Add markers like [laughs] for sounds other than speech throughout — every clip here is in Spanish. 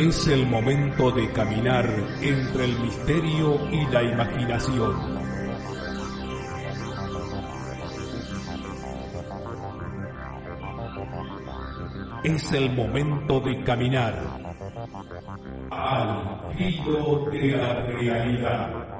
Es el momento de caminar entre el misterio y la imaginación. Es el momento de caminar al filo de la realidad.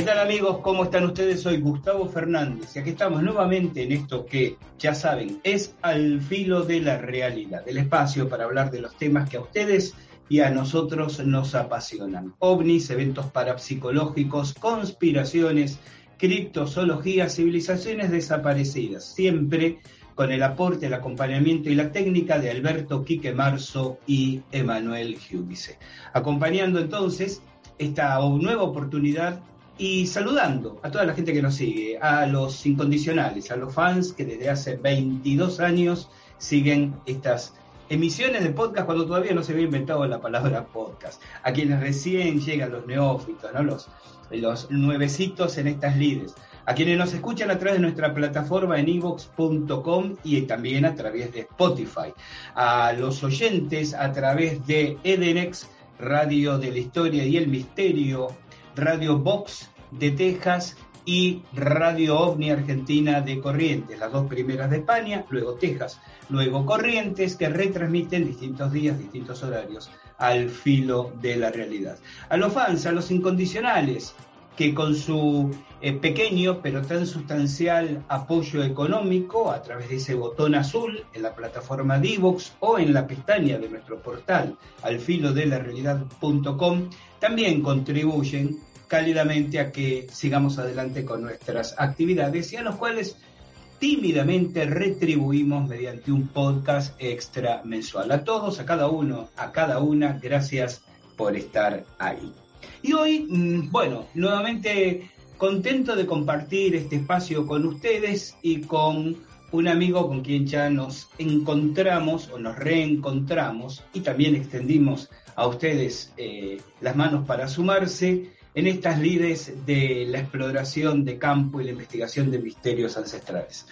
¿Qué tal amigos? ¿Cómo están ustedes? Soy Gustavo Fernández y aquí estamos nuevamente en esto que, ya saben, es al filo de la realidad, el espacio para hablar de los temas que a ustedes y a nosotros nos apasionan. OVNIs, eventos parapsicológicos, conspiraciones, criptozoología, civilizaciones desaparecidas, siempre con el aporte, el acompañamiento y la técnica de Alberto Quique Marzo y Emanuel Giudice. Acompañando entonces esta nueva oportunidad y saludando a toda la gente que nos sigue, a los incondicionales, a los fans que desde hace 22 años siguen estas emisiones de podcast cuando todavía no se había inventado la palabra podcast, a quienes recién llegan los neófitos, ¿no? los, los nuevecitos en estas líderes, a quienes nos escuchan a través de nuestra plataforma en evox.com y también a través de Spotify, a los oyentes a través de Edenex, Radio de la Historia y el Misterio, Radio Box de Texas y Radio OVNI Argentina de Corrientes, las dos primeras de España, luego Texas, luego Corrientes, que retransmiten distintos días, distintos horarios al filo de la realidad. A los fans, a los incondicionales, que con su eh, pequeño pero tan sustancial apoyo económico a través de ese botón azul en la plataforma Divox o en la pestaña de nuestro portal al filo de la realidad.com también contribuyen cálidamente a que sigamos adelante con nuestras actividades y a los cuales tímidamente retribuimos mediante un podcast extra mensual. A todos, a cada uno, a cada una, gracias por estar ahí. Y hoy, mm, bueno, nuevamente contento de compartir este espacio con ustedes y con un amigo con quien ya nos encontramos o nos reencontramos y también extendimos a ustedes eh, las manos para sumarse en estas lides de la exploración de campo y la investigación de misterios ancestrales.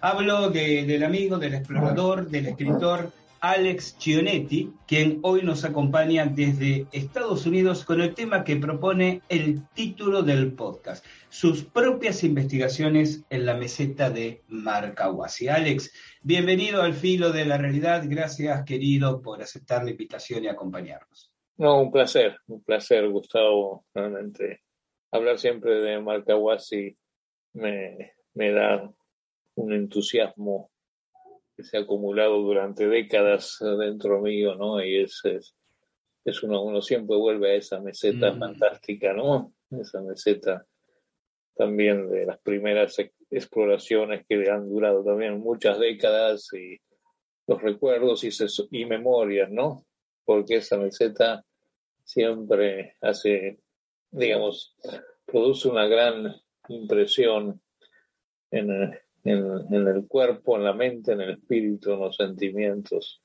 Hablo del amigo, del explorador, del escritor Alex Chionetti, quien hoy nos acompaña desde Estados Unidos con el tema que propone el título del podcast, sus propias investigaciones en la meseta de Marcahuasi. Alex, bienvenido al filo de la realidad. Gracias, querido, por aceptar la invitación y acompañarnos. No, un placer, un placer, Gustavo. Realmente hablar siempre de Marcahuasi me, me da un entusiasmo que se ha acumulado durante décadas dentro mío, ¿no? Y es, es, uno, uno siempre vuelve a esa meseta Mm. fantástica, ¿no? Esa meseta también de las primeras ex- exploraciones que han durado también muchas décadas y los recuerdos y, y memorias, ¿no? Porque esa meseta siempre hace, digamos, produce una gran impresión en, en, en el cuerpo, en la mente, en el espíritu, en los sentimientos.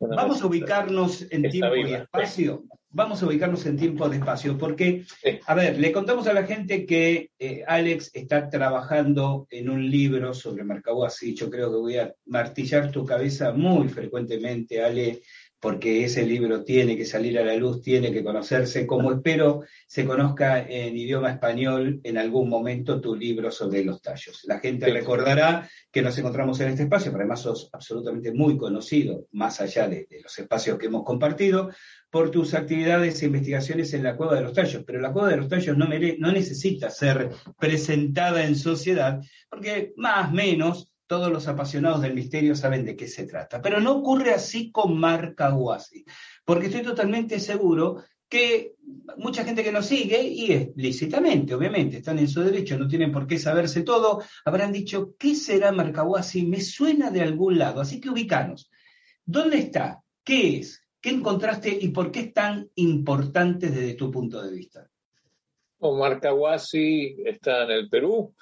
Vamos a ubicarnos en tiempo y espacio. Vamos a ubicarnos en tiempo y espacio, porque, a ver, le contamos a la gente que eh, Alex está trabajando en un libro sobre Marcahuasi. Yo creo que voy a martillar tu cabeza muy frecuentemente, Ale, porque ese libro tiene que salir a la luz, tiene que conocerse, como espero se conozca en idioma español en algún momento tu libro sobre los tallos. La gente recordará que nos encontramos en este espacio, pero además sos absolutamente muy conocido, más allá de, los espacios que hemos compartido, por tus actividades e investigaciones en la Cueva de los Tallos. Pero la Cueva de los Tallos no, no necesita ser presentada en sociedad, porque más o menos todos los apasionados del misterio saben de qué se trata. Pero no ocurre así con Marcahuasi, porque estoy totalmente seguro que mucha gente que nos sigue, y explícitamente, obviamente, están en su derecho, no tienen por qué saberse todo, habrán dicho, ¿qué será Marcahuasi? Me suena de algún lado, así que ubicanos. ¿Dónde está? ¿Qué es? ¿Qué encontraste y por qué es tan importante desde tu punto de vista? Marcahuasi está en el Perú,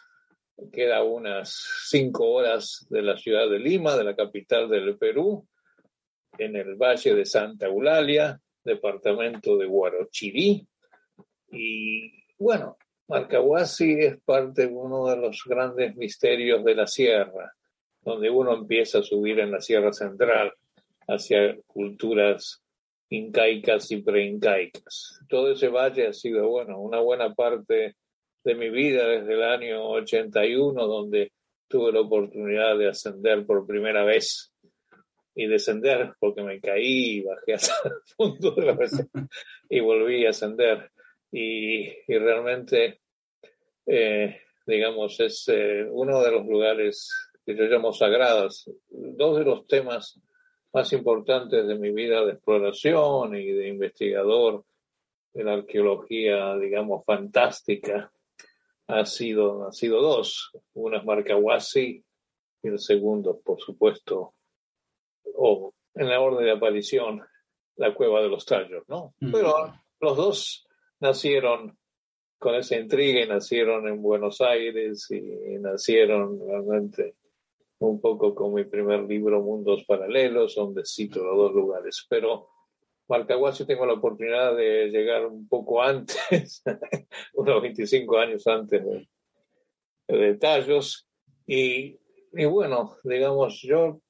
queda unas cinco horas de la ciudad de Lima, de la capital del Perú, en el valle de Santa Eulalia, departamento de Huarochirí. Y bueno, Marcahuasi es parte de uno de los grandes misterios de la sierra, donde uno empieza a subir en la sierra central hacia culturas incaicas y preincaicas. Todo ese valle ha sido, bueno, una buena parte de mi vida desde el año 81, donde tuve la oportunidad de ascender por primera vez y descender porque me caí y bajé hasta el [laughs] fondo de la vez y volví a ascender. Y, realmente, eh, digamos, es eh, uno de los lugares que yo llamo sagrados. Dos de los temas más importantes de mi vida de exploración y de investigador de la arqueología, digamos, fantástica, ha sido, ha sido dos. Una es Marcahuasi y el segundo, por supuesto, o en la orden de aparición, la Cueva de los Tallos, ¿no? Mm. Pero los dos nacieron con esa intriga y nacieron en Buenos Aires y nacieron realmente un poco con mi primer libro Mundos Paralelos, donde cito los dos lugares. Pero Marcahuasi tengo la oportunidad de llegar un poco antes, [laughs] unos 25 años antes de, Tallos. Y, y, bueno, digamos, yo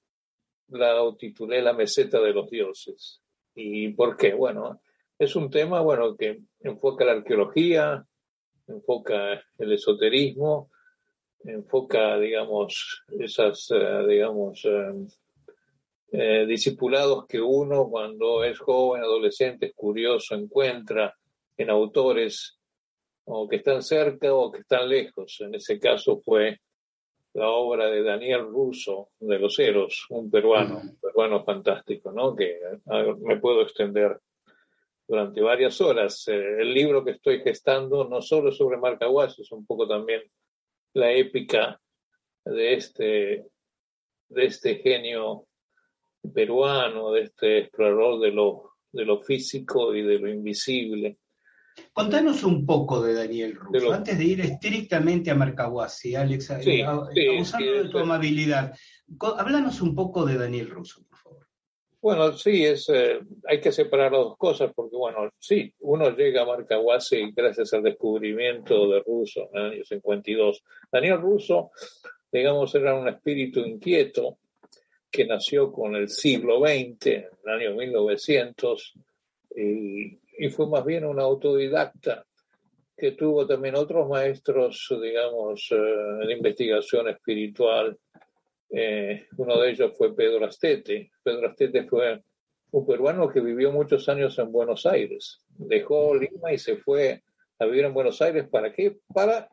la titulé La meseta de los dioses. ¿Y por qué? Bueno, es un tema, bueno, que enfoca la arqueología, enfoca el esoterismo, enfoca, digamos, esas, eh, digamos, eh, discipulados que uno cuando es joven, adolescente, es curioso, encuentra en autores o que están cerca o que están lejos. En ese caso fue la obra de Daniel Russo de Los Eros, un peruano, un peruano fantástico, ¿no? Que me puedo extender durante varias horas. Eh, el libro que estoy gestando no solo sobre Marcahuasi, es un poco también la épica de este, de este genio peruano, de este explorador de lo, de lo físico y de lo invisible. Contanos un poco de Daniel Russo, antes de ir estrictamente a Marcahuasi, Alex, eh, usando de tu amabilidad. Háblanos un poco de Daniel Russo, por favor. Bueno, sí, es, eh, hay que separar las dos cosas, porque bueno, sí, uno llega a Marcahuasi gracias al descubrimiento de Russo en el año 52. Daniel Russo, digamos, era un espíritu inquieto, que nació con el siglo XX, en el año 1900, y, fue más bien un autodidacta que tuvo también otros maestros, digamos, eh, de investigación espiritual. Eh, uno de ellos fue Pedro Astete. Pedro Astete fue un peruano que vivió muchos años en Buenos Aires. Dejó Lima y se fue a vivir en Buenos Aires. ¿Para qué? Para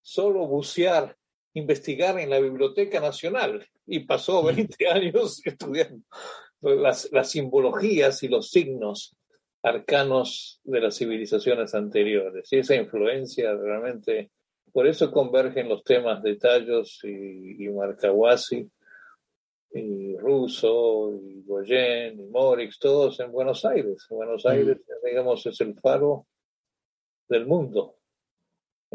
solo bucear investigar en la Biblioteca Nacional y pasó 20 [laughs] años estudiando las, las simbologías y los signos arcanos de las civilizaciones anteriores. Y esa influencia realmente, por eso convergen los temas de Tallos y, y Marcahuasi, y Russo, y Goyen, y Morix, todos en Buenos Aires. Buenos mm. Aires, digamos, es el faro del mundo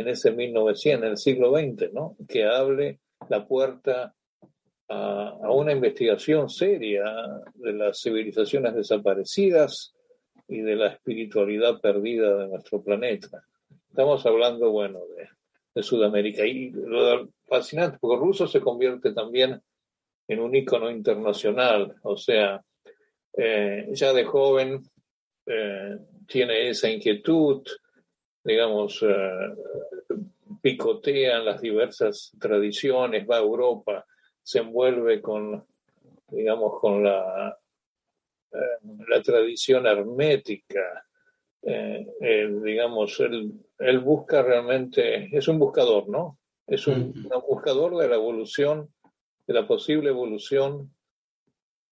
en ese 1900, en el siglo XX, ¿no? Que hable la puerta a, una investigación seria de las civilizaciones desaparecidas y de la espiritualidad perdida de nuestro planeta. Estamos hablando, bueno, de, Sudamérica. Y lo fascinante, porque ruso se convierte también en un ícono internacional, o sea, eh, ya de joven eh, tiene esa inquietud, digamos, eh, picotea en las diversas tradiciones, va a Europa, se envuelve con, digamos, con la, eh, la tradición hermética. Eh, digamos, él, él, busca realmente, es un buscador, ¿no? Es un, buscador de la evolución, de la posible evolución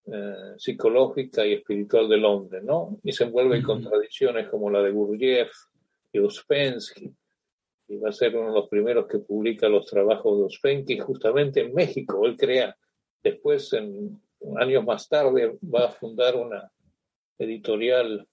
eh, psicológica y espiritual del hombre, ¿no? Y se envuelve con tradiciones como la de Gurdjieff y Uspensky, y va a ser uno de los primeros que publica los trabajos de Uspensky justamente en México. Él crea, después, en, años más tarde, va a fundar una editorial,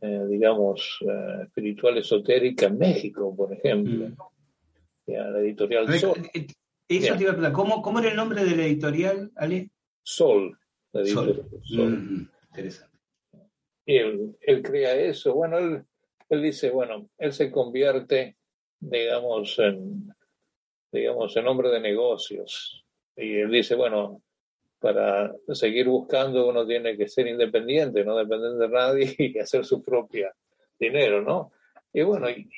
eh, digamos, eh, espiritual esotérica en México, por ejemplo. Mm. la editorial Sol. Eh, eso te iba a ¿Cómo, ¿Cómo era el nombre de la editorial, Ale? Sol. Sol. Mm, interesante. Y él, él, crea eso. Bueno, él, él dice, bueno, él se convierte digamos, en, digamos, en hombre de negocios. Y él dice, bueno, para seguir buscando uno tiene que ser independiente, no depender de nadie [laughs] y hacer su propia dinero, ¿no? Y bueno, y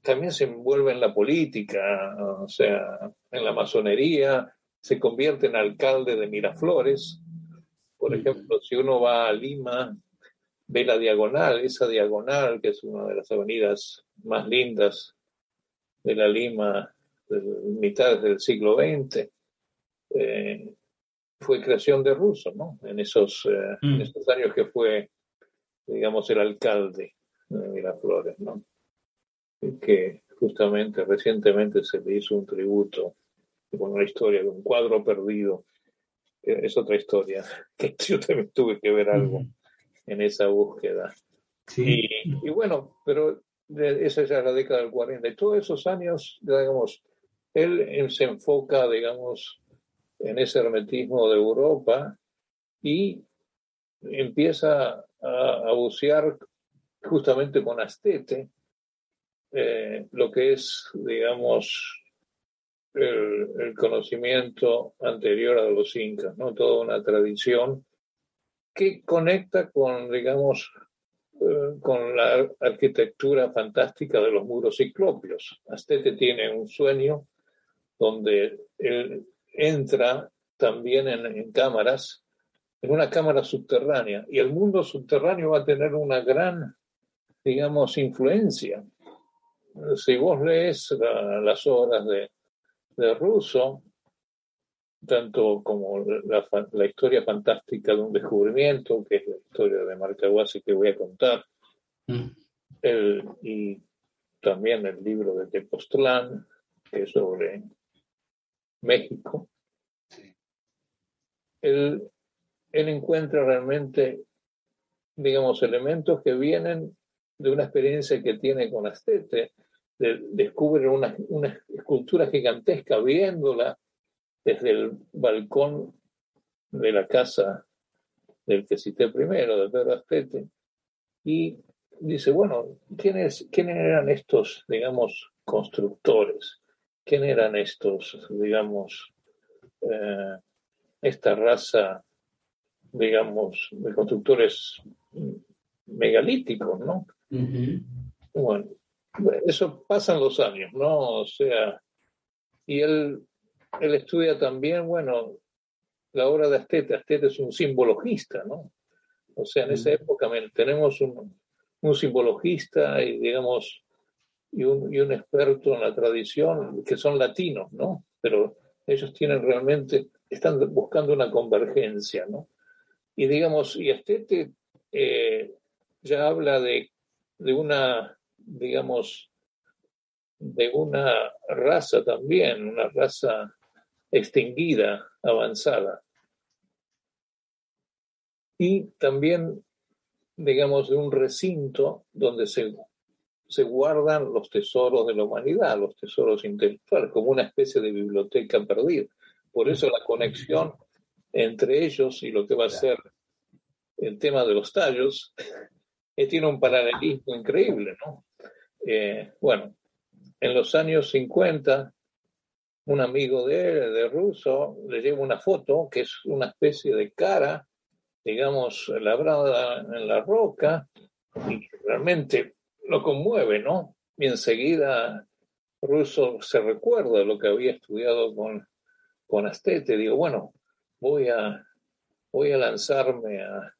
también se envuelve en la política, o sea, en la masonería, se convierte en alcalde de Miraflores. Por ejemplo, si uno va a Lima, ve la diagonal, esa diagonal, que es una de las avenidas más lindas de la Lima de mitad del siglo XX, eh, fue creación de Russo, ¿no? En esos, eh, mm. esos años que fue, digamos, el alcalde de Miraflores, ¿no? que justamente recientemente se le hizo un tributo con una historia de un cuadro perdido. Es otra historia, [laughs] que yo también tuve que ver algo mm. En esa búsqueda. Sí. Y, y, bueno, pero esa es la década del 40. Y todos esos años, digamos, él, se enfoca, digamos, en ese hermetismo de Europa y empieza a, bucear justamente con Astete eh, lo que es, digamos, el, el, conocimiento anterior a los incas, ¿no? Toda una tradición que conecta con, digamos, eh, con la arquitectura fantástica de los muros ciclopios. Astete tiene un sueño donde él entra también en, cámaras, en una cámara subterránea, y el mundo subterráneo va a tener una gran, digamos, influencia. Si vos lees las obras de, de Russo, tanto como la, la, historia fantástica de un descubrimiento, que es la historia de Marcahuasi que voy a contar, mm. el, y también el libro de Tepoztlán, que es sobre México. Él, él encuentra realmente, digamos, elementos que vienen de una experiencia que tiene con Astete, de, descubre una, una escultura gigantesca viéndola desde el balcón de la casa del que cité primero, de Pedro Astete, y dice, bueno, ¿quiénes, ¿quiénes eran estos, digamos, constructores? ¿Quién eran estos, digamos, eh, esta raza, digamos, de constructores megalíticos, ¿no? Bueno, eso pasan los años, ¿no? O sea, y él él estudia también, bueno, la obra de Astete. Astete es un simbologista, ¿no? O sea, en esa época tenemos un, un simbologista y, digamos, y un, y un experto en la tradición que son latinos, ¿no? Pero ellos tienen realmente, están buscando una convergencia, ¿no? Y digamos, y Astete eh, ya habla de, de una, digamos, de una raza también, una raza extinguida, avanzada. Y también, digamos, de un recinto donde se, se guardan los tesoros de la humanidad, los tesoros intelectuales, como una especie de biblioteca perdida. Por eso la conexión entre ellos y lo que va a ser el tema de los tallos [laughs] eh, tiene un paralelismo increíble, ¿no? Eh, bueno, en los años 50, un amigo de él, de ruso, le lleva una foto que es una especie de cara, digamos, labrada en la roca, y realmente lo conmueve, ¿no? Y enseguida Russo se recuerda lo que había estudiado con, con Astete. Digo, bueno, voy a, voy a lanzarme a,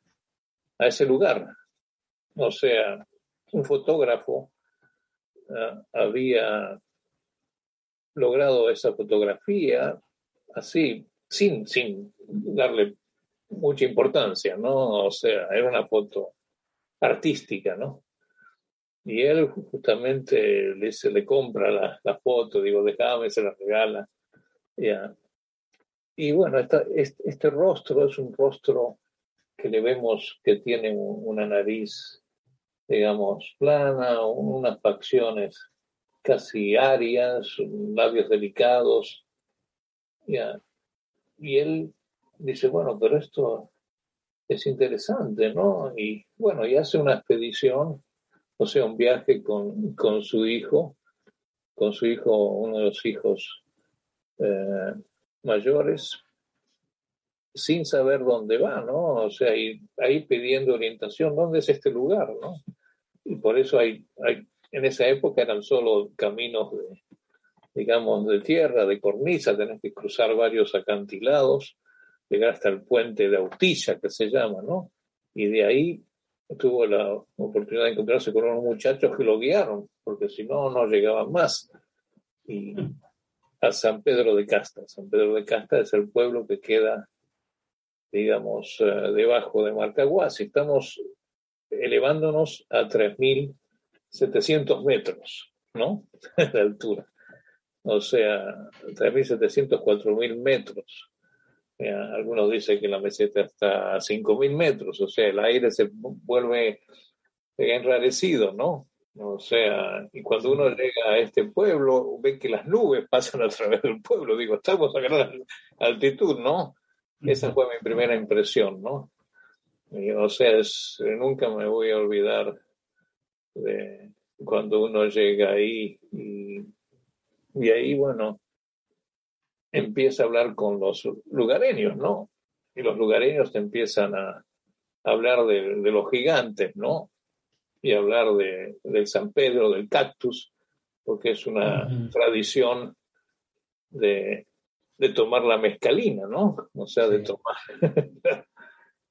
a ese lugar. O sea, un fotógrafo uh, había logrado esa fotografía así, sin, sin darle mucha importancia, ¿no? O sea, era una foto artística, ¿no? Y él justamente le, se le compra la, la foto, digo, déjame, se la regala. Ya. Y bueno, esta, este, este, rostro es un rostro que le vemos que tiene una nariz, digamos, plana, unas facciones casi arias, labios delicados. Y él dice, bueno, pero esto es interesante, ¿no? Y bueno, y hace una expedición, o sea, un viaje con, con su hijo, con su hijo, uno de los hijos eh, mayores, sin saber dónde va, ¿no? O sea, ahí pidiendo orientación, ¿dónde es este lugar, no? Y por eso hay, hay en esa época eran solo caminos de, digamos, de tierra, de cornisa, tenés que cruzar varios acantilados llegar hasta el puente de Autilla, que se llama, ¿no? Y de ahí tuvo la oportunidad de encontrarse con unos muchachos que lo guiaron, porque si no, no llegaban más. Y a San Pedro de Casta. San Pedro de Casta es el pueblo que queda, digamos, eh, debajo de Marcaguas. Y estamos elevándonos a 3.700 metros, ¿no? [laughs] de altura. O sea, 3.700, 4.000 metros. Eh, algunos dicen que la meseta está a 5.000 metros, o sea, el aire se vuelve enrarecido, ¿no? O sea, y cuando uno llega a este pueblo, ve que las nubes pasan a través del pueblo. Digo, estamos a gran altitud, ¿no? Esa fue mi primera impresión, ¿no? o sea, nunca me voy a olvidar de cuando uno llega ahí y, y ahí, bueno, empieza a hablar con los lugareños, ¿no? Y los lugareños te empiezan a, hablar de, los gigantes, ¿no? Y hablar de, del San Pedro, del cactus, porque es una tradición de, de, tomar la mezcalina, ¿no? O sea, de tomar [laughs]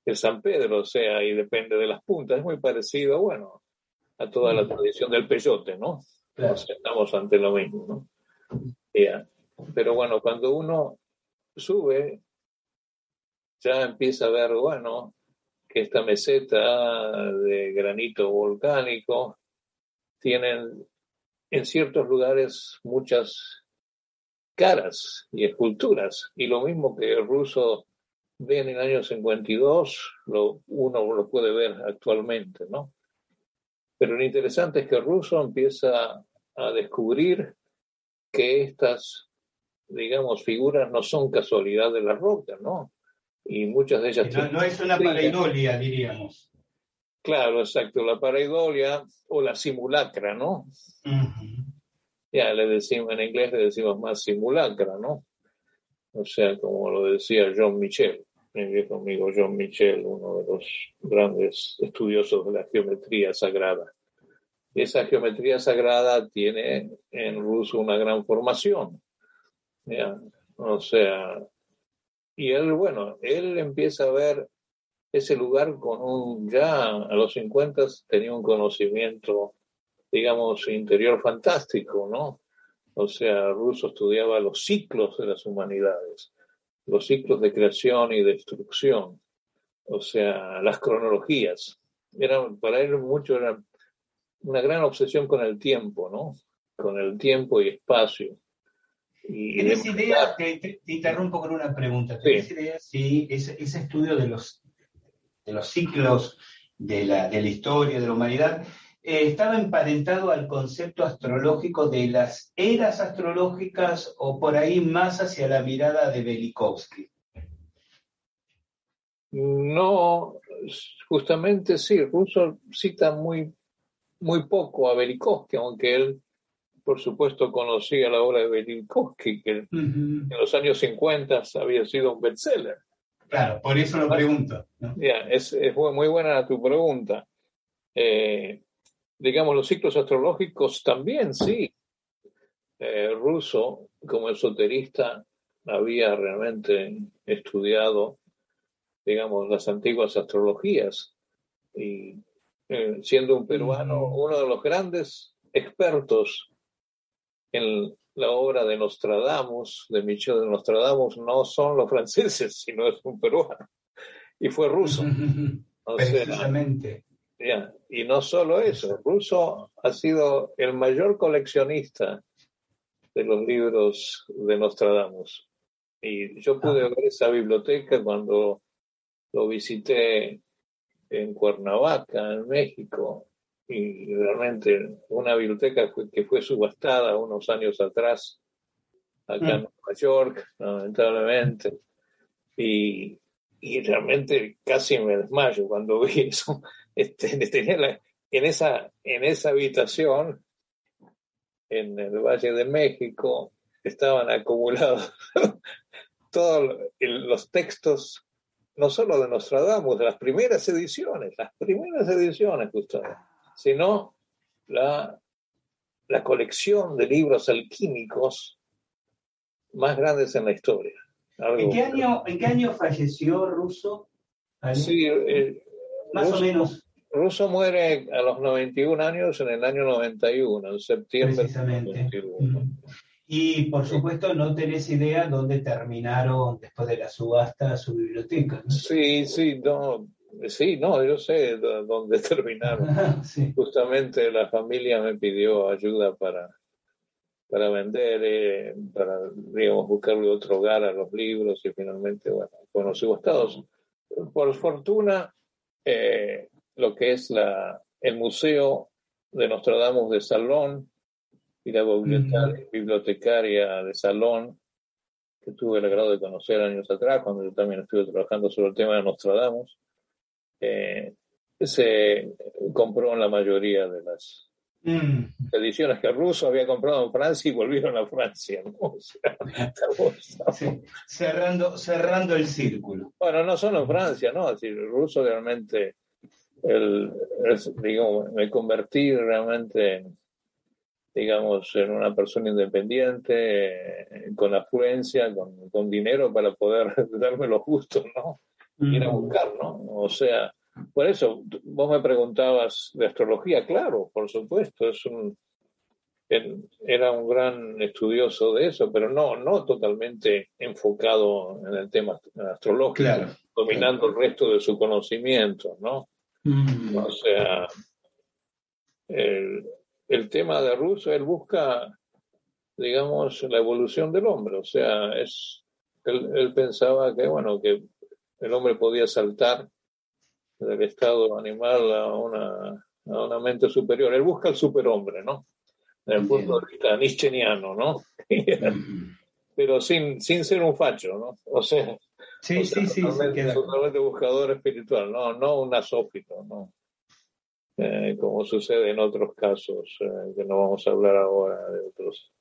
el San Pedro, o sea, y depende de las puntas. Es muy parecido, bueno, a toda la tradición del peyote, ¿no? Estamos ante lo mismo, ¿no? Yeah. Pero bueno, cuando uno sube, ya empieza a ver, bueno, que esta meseta de granito volcánico tienen en ciertos lugares muchas caras y esculturas. Y lo mismo que el ruso ve en el año 52, lo, uno lo puede ver actualmente, ¿no? Pero lo interesante es que el ruso empieza a descubrir que estas digamos, figuras no son casualidad de la roca, ¿no? Y muchas de ellas... No, es una pareidolia, diríamos. Claro, exacto, la pareidolia o la simulacra, ¿no? Ya le decimos, en inglés le decimos más simulacra, ¿no? O sea, como lo decía John Michel, mi viejo amigo John Michel, uno de los grandes estudiosos de la geometría sagrada. Esa geometría sagrada tiene en ruso una gran formación. O sea, y él, bueno, él empieza a ver ese lugar con un, ya a los 50 tenía un conocimiento, digamos, interior fantástico, ¿no? O sea, Russo estudiaba los ciclos de las humanidades, los ciclos de creación y destrucción, o sea, las cronologías. Era, para él mucho era una gran obsesión con el tiempo, ¿no? Con el tiempo y espacio. ¿Tienes idea, te, interrumpo con una pregunta, ¿tienes idea si ese, estudio de los, de los ciclos de la, de la historia, de la humanidad, eh, estaba emparentado al concepto astrológico de las eras astrológicas o por ahí más hacia la mirada de Velikovsky. No, justamente sí, Russo cita muy, muy poco a Velikovsky, aunque él, por supuesto, conocía la obra de Velikovsky, que en los años 50 había sido un bestseller. Claro, por eso lo pregunto. es, muy buena tu pregunta. Eh, digamos, los ciclos astrológicos también, sí. Eh, Russo, como esoterista, había realmente estudiado, digamos, las antiguas astrologías y eh, siendo un peruano, uno de los grandes expertos en la obra de Nostradamus, de Michel de Nostradamus, no son los franceses, [laughs] sino es un peruano. Y fue ruso. Precisamente. Y no solo eso, Russo ha sido el mayor coleccionista de los libros de Nostradamus. Y yo pude ah. ver esa biblioteca cuando lo visité en Cuernavaca, en México, y realmente una biblioteca que fue subastada unos años atrás acá en mm. Nueva York, lamentablemente, y, y, realmente casi me desmayo cuando vi eso. Este, [laughs] tenía en, esa, en esa habitación, en el Valle de México, estaban acumulados [laughs] todos los textos, no solo de Nostradamus, de las primeras ediciones, las primeras ediciones, Gustavo sino la, la colección de libros alquímicos más grandes en la historia. ¿En qué, año, ¿En qué año falleció Russo? Sí, eh, más o menos. Russo muere a los 91 años en el año 91, en septiembre. Precisamente. Y por supuesto no tenés idea dónde terminaron después de la subasta su biblioteca. Sí, sí, no, Sí, no, yo sé dónde [laughs] terminaron. [laughs] Justamente la familia me pidió ayuda para, para vender, eh, para, digamos, buscarle otro hogar a los libros y finalmente, bueno, conocí Estados. Por fortuna, eh, lo que es la, el Museo de Nostradamus de Salón y la bibliotecaria de Salón, que tuve el agrado de conocer años atrás, cuando yo también estuve trabajando sobre el tema de Nostradamus, eh, se compró en la mayoría de las mm. ediciones que ruso había comprado en Francia y volvieron a Francia. [laughs] cerrando, cerrando el círculo. Bueno, no solo en Francia, ¿no? Es decir, el ruso realmente, el, me convertí realmente digamos, en una persona independiente, con afluencia, con, con dinero para poder [laughs] darme lo justo, ¿no? ir a buscar, ¿no? O sea, por eso, vos me preguntabas de astrología, claro, por supuesto, es un, era un gran estudioso de eso, pero no, no totalmente enfocado en el tema astrológico, dominando el resto de su conocimiento, ¿no? Mm. O sea, el, el, tema de Russo, él busca, digamos, la evolución del hombre, o sea, es, él, él pensaba que, bueno, que el hombre podía saltar del estado animal a una, a una mente superior. Él busca el superhombre, ¿no? Desde el punto de vista nietzscheniano, ¿no? [laughs] Pero sin, sin ser un facho, ¿no? O sea, sí, sí, sí, totalmente, buscador espiritual, no, no un asófito, ¿no? Eh, como sucede en otros casos, eh, que no vamos a hablar ahora de otros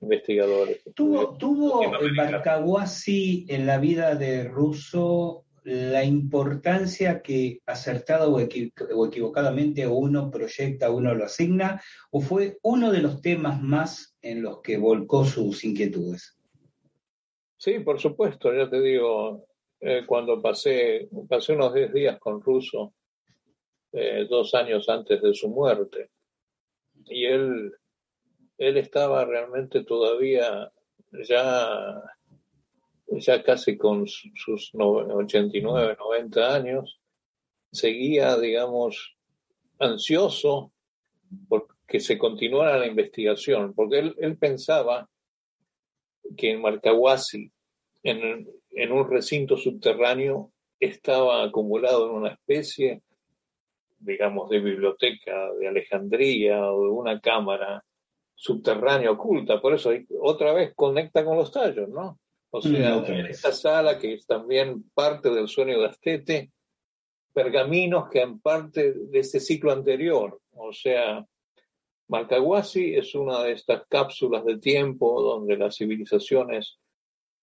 investigadores. ¿Tuvo, tuvo Barcaguasi en la vida de Russo la importancia que acertada o, equivocadamente uno proyecta, uno lo asigna, o fue uno de los temas más en los que volcó sus inquietudes? Sí, por supuesto, ya te digo, eh, cuando pasé, pasé unos 10 días con Russo, eh, dos años antes de su muerte, y él él estaba realmente todavía ya, ya casi con sus 89, 90 años, seguía, digamos, ansioso porque se continuara la investigación, porque él, él pensaba que en Marcahuasi, en, en un recinto subterráneo, estaba acumulado en una especie digamos, de biblioteca de Alejandría o de una cámara subterránea oculta. Por eso otra vez conecta con los tallos, ¿no? O mm, sea, en esta sala que es también parte del sueño de Astete, pergaminos que en parte de este ciclo anterior. O sea, Malcahuasi es una de estas cápsulas de tiempo donde las civilizaciones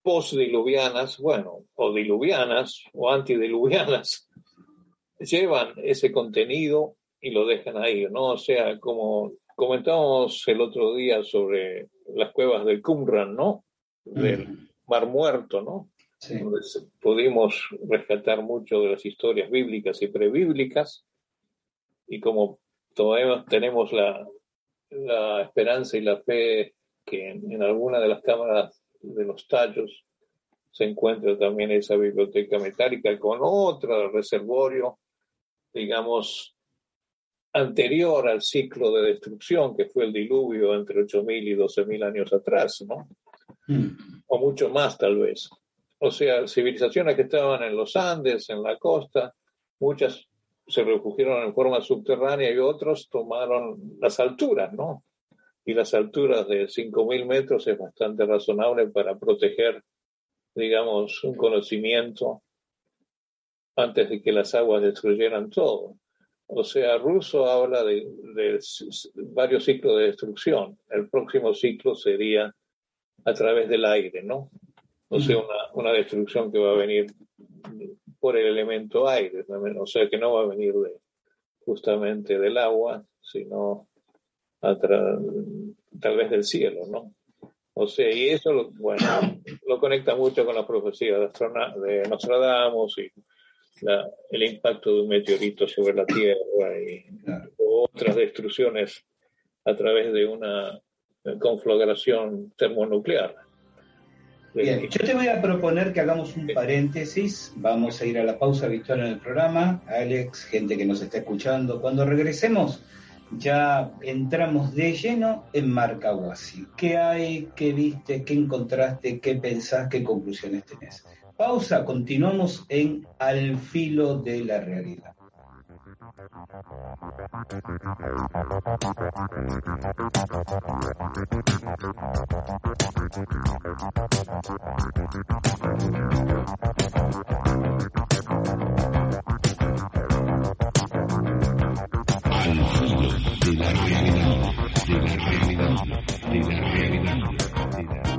postdiluvianas, bueno, o diluvianas o antidiluvianas, [laughs] llevan ese contenido y lo dejan ahí, ¿no? O sea, como comentábamos el otro día sobre las cuevas del Qumran, ¿no? Del Mar Muerto, ¿no? pudimos rescatar mucho de las historias bíblicas y prebíblicas y como todavía tenemos la, la esperanza y la fe que en, alguna de las cámaras de los tallos se encuentra también esa biblioteca metálica con otro reservorio, digamos, anterior al ciclo de destrucción que fue el diluvio entre 8.000 y 12.000 años atrás, ¿no? Mm. O mucho más tal vez. O sea, civilizaciones que estaban en los Andes, en la costa, muchas se refugiaron en forma subterránea y otros tomaron las alturas, ¿no? Y las alturas de 5.000 metros es bastante razonable para proteger, digamos, un conocimiento antes de que las aguas destruyeran todo. O sea, Russo habla de, de, varios ciclos de destrucción. El próximo ciclo sería a través del aire, ¿no? O sea, una, una destrucción que va a venir por el elemento aire, o sea que no va a venir de, justamente del agua, sino a tal vez del cielo, ¿no? O sea, y eso, bueno, lo conecta mucho con la profecía de, de Nostradamus y el impacto de un meteorito sobre la Tierra y otras destrucciones a través de una conflagración termonuclear. Bien, yo te voy a proponer que hagamos un paréntesis, vamos a ir a la pausa habitual en el programa, Alex, gente que nos está escuchando, cuando regresemos ya entramos de lleno en Marcahuasi. ¿Qué hay? ¿Qué viste? ¿Qué encontraste? ¿Qué pensás? ¿Qué conclusiones tenés? Pausa, continuamos en Al filo de la realidad. De la realidad, de la realidad, de la realidad, de la realidad.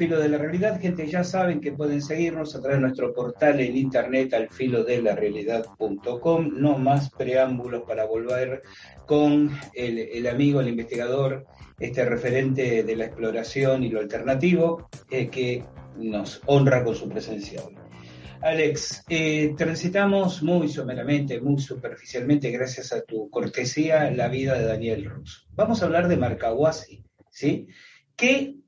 Filo de la realidad, gente, ya saben que pueden seguirnos a través de nuestro portal en internet al de la realidad.com, no más preámbulos para volver con el, amigo, el investigador, este referente de la exploración y lo alternativo, eh, que nos honra con su presencia hoy. Alex, eh, transitamos muy someramente, muy superficialmente, gracias a tu cortesía, la vida de Daniel Rus. Vamos a hablar de Marcahuasi, ¿sí? ¿Qué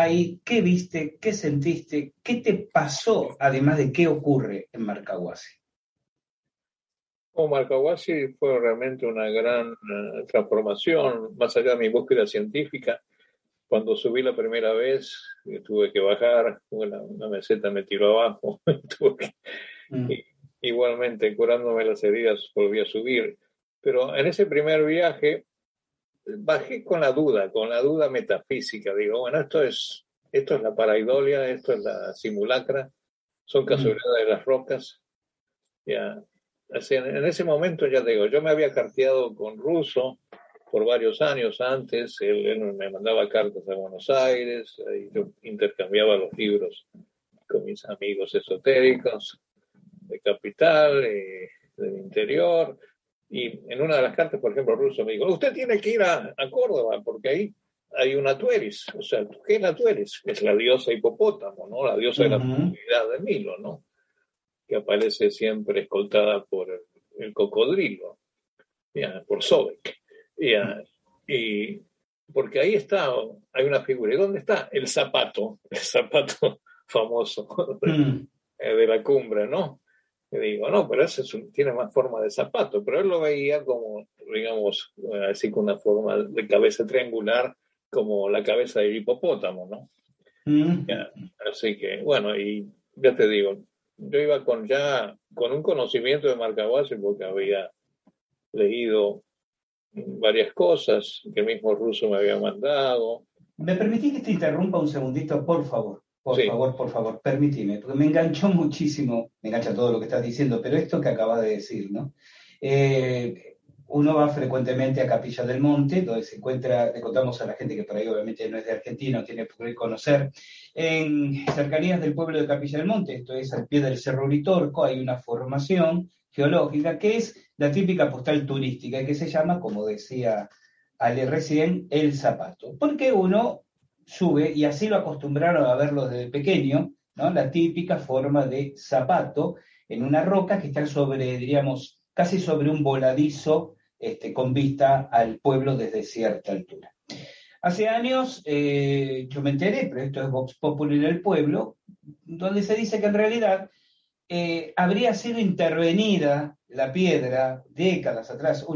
hay, qué viste, qué sentiste, qué te pasó, además de qué ocurre en Marcahuasi? Oh, Marcahuasi fue realmente una gran eh, transformación, más allá de mi búsqueda científica. Cuando subí la primera vez, eh, tuve que bajar, una, una meseta me tiró abajo. [laughs] que- Mm. y- igualmente, curándome las heridas, volví a subir. Pero en ese primer viaje, bajé con la duda, con la duda metafísica. Digo, bueno, esto es, esto es la paraidolia, esto es la simulacra, son casualidades de las rocas. Ya. Así, en, ese momento, ya digo, yo me había carteado con Russo por varios años antes, él, él me mandaba cartas a Buenos Aires, y yo intercambiaba los libros con mis amigos esotéricos de capital, eh, del interior, y en una de las cartas, por ejemplo, Russo me dijo, usted tiene que ir a, a Córdoba, porque ahí hay una Tueris. O sea, ¿qué es la Tueris? Es la diosa hipopótamo, ¿no? La diosa de la fertilidad de Milo, ¿no? Que aparece siempre escoltada por el, el cocodrilo, ya, por Sobek. Ya, y porque ahí está, hay una figura. ¿Y dónde está? El zapato, el zapato [laughs] famoso Mm. de la cumbre, ¿no? Y digo, no, pero ese es un- tiene más forma de zapato, pero él lo veía como, digamos, eh, así con una forma de cabeza triangular, como la cabeza del hipopótamo, ¿no? Mm. Ya, Así que, bueno, y ya te digo, yo iba con ya, con un conocimiento de Marcahuasi porque había leído varias cosas que el mismo ruso me había mandado. ¿Me permitís que te interrumpa un segundito, por favor? Por Sí. favor, por favor, permíteme, porque me enganchó muchísimo, me engancha todo lo que estás diciendo, pero esto que acabas de decir, ¿no? Eh, uno va frecuentemente a Capilla del Monte, donde se encuentra, le contamos a la gente que por ahí obviamente no es de Argentina, no tiene por qué conocer, en cercanías del pueblo de Capilla del Monte, esto es al pie del Cerro Uritorco, hay una formación geológica que es la típica postal turística y que se llama, como decía Ale recién, el zapato. Porque uno sube, y así lo acostumbraron a verlo desde pequeño, la típica forma de zapato en una roca que está sobre, diríamos, casi sobre un voladizo este, con vista al pueblo desde cierta altura. Hace años eh, yo me enteré, pero esto es Vox Populi en el pueblo, donde se dice que en realidad eh, habría sido intervenida la piedra décadas atrás.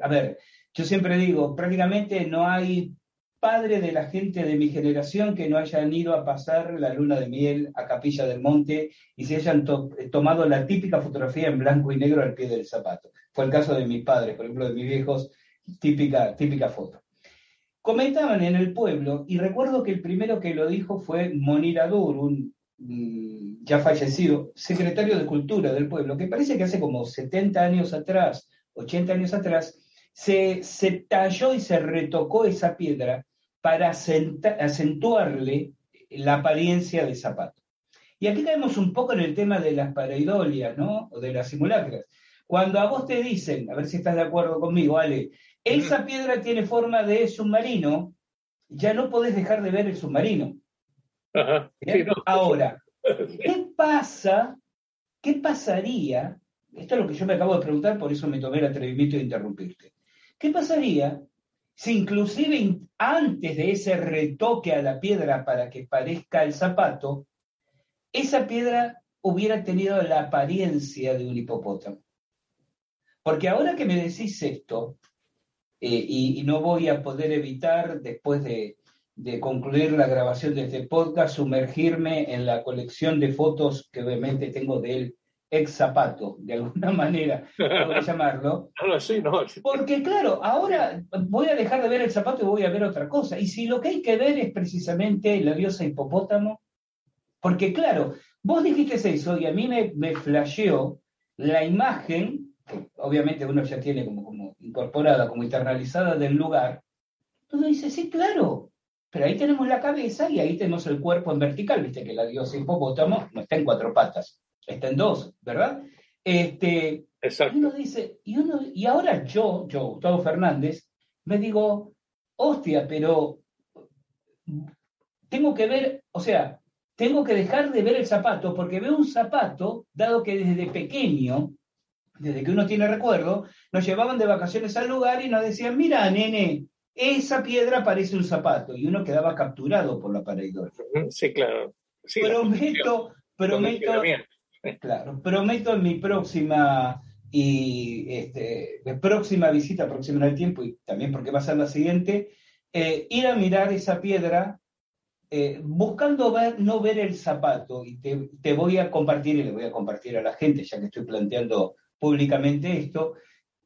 A ver, yo siempre digo, prácticamente no hay padre de la gente de mi generación que no hayan ido a pasar la luna de miel a Capilla del Monte y se hayan to- tomado la típica fotografía en blanco y negro al pie del zapato. Fue el caso de mis padres, por ejemplo, de mis viejos, típica, típica foto. comentaban en el pueblo, y recuerdo que el primero que lo dijo fue Moniradur, un ya fallecido, secretario de Cultura del pueblo, que parece que hace como 70 años atrás, 80 años atrás, se, se talló y se retocó esa piedra para acentuarle la apariencia de zapato. Y aquí caemos un poco en el tema de las pareidolias, ¿no? O de las simulacras. Cuando a vos te dicen, a ver si estás de acuerdo conmigo, Ale, esa piedra tiene forma de submarino, ya no podés dejar de ver el submarino. Ahora, [laughs] ¿qué pasa? ¿Qué pasaría? Esto es lo que yo me acabo de preguntar, por eso me tomé el atrevimiento de interrumpirte. ¿Qué pasaría si inclusive antes de ese retoque a la piedra para que parezca el zapato, esa piedra hubiera tenido la apariencia de un hipopótamo? Porque ahora que me decís esto, eh, y, no voy a poder evitar, después de, concluir la grabación de este podcast, sumergirme en la colección de fotos que obviamente tengo del ex zapato, de alguna [laughs] manera, a llamarlo. [laughs] No, sí, no. Porque claro, ahora voy a dejar de ver el zapato y voy a ver otra cosa. Y si lo que hay que ver es precisamente la diosa hipopótamo, porque claro, vos dijiste eso y a mí me, me flasheó la imagen que obviamente uno ya tiene como, como incorporada, como internalizada del lugar, uno dice, sí, claro, pero ahí tenemos la cabeza y ahí tenemos el cuerpo en vertical, viste que la diosa hipopótamo no está en cuatro patas, está en dos, ¿verdad? Este, Exacto. Y uno dice, y, uno, y ahora yo, yo, Gustavo Fernández, me digo, hostia, pero tengo que ver, o sea, tengo que dejar de ver el zapato porque veo un zapato, dado que desde pequeño desde que uno tiene recuerdo, nos llevaban de vacaciones al lugar y nos decían, mira, nene, esa piedra parece un zapato, y uno quedaba capturado por la pareidora. Sí, claro. prometo, prometo, claro, prometo en mi próxima y este, próxima visita, próxima el tiempo, y también porque va a ser la siguiente, eh, ir a mirar esa piedra eh, buscando ver, no ver el zapato, y te, voy a compartir, y le voy a compartir a la gente, ya que estoy planteando públicamente esto,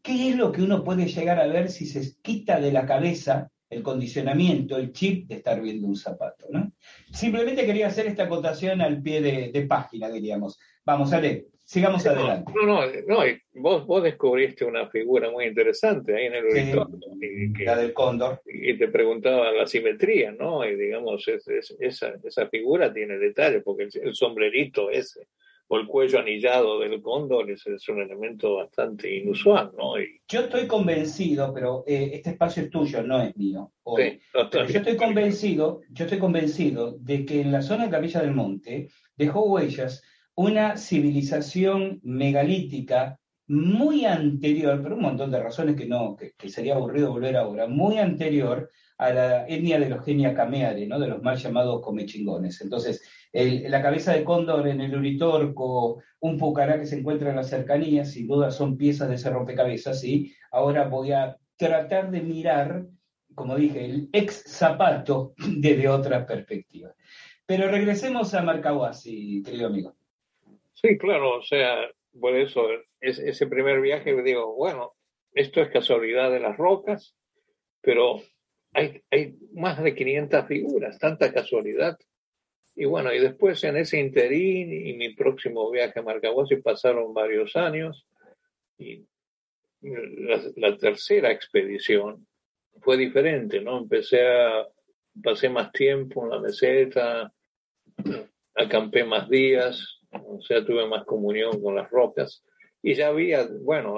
¿qué es lo que uno puede llegar a ver si se quita de la cabeza el condicionamiento, el chip de estar viendo un zapato? ¿no? Simplemente quería hacer esta acotación al pie de, página, diríamos. Vamos, Ale, sigamos adelante. No, no, no, vos, vos descubriste una figura muy interesante ahí en el sí, la del cóndor. Y te preguntaba la simetría, ¿no? Y digamos, esa, esa figura tiene detalles, porque el sombrerito ese o el cuello anillado del cóndor es, es un elemento bastante inusual, ¿no? Yo estoy convencido, pero eh, este espacio es tuyo, no es mío. yo estoy convencido, yo estoy convencido de que en la zona de Capilla del Monte dejó huellas una civilización megalítica muy anterior, por un montón de razones que no, que, sería aburrido volver ahora, muy anterior a la etnia de los genia cameare, ¿no? de los mal llamados comechingones. Entonces, la cabeza de cóndor en el Uritorco, un pucará que se encuentra en las cercanías, sin duda son piezas de ese rompecabezas, y ahora voy a tratar de mirar, como dije, el ex zapato [clears throat] desde otra perspectiva. Pero regresemos a Marcahuasi, querido amigo. Sí, claro, o sea, por eso ese primer viaje digo, bueno, esto es casualidad de las rocas, pero hay, hay más de 500 figuras, tanta casualidad. Y bueno, y después en ese interín y mi próximo viaje a Marcahuasi pasaron varios años y la, tercera expedición fue diferente, ¿no? Empecé a, pasé más tiempo en la meseta, acampé más días, o sea, tuve más comunión con las rocas. Y ya había, bueno,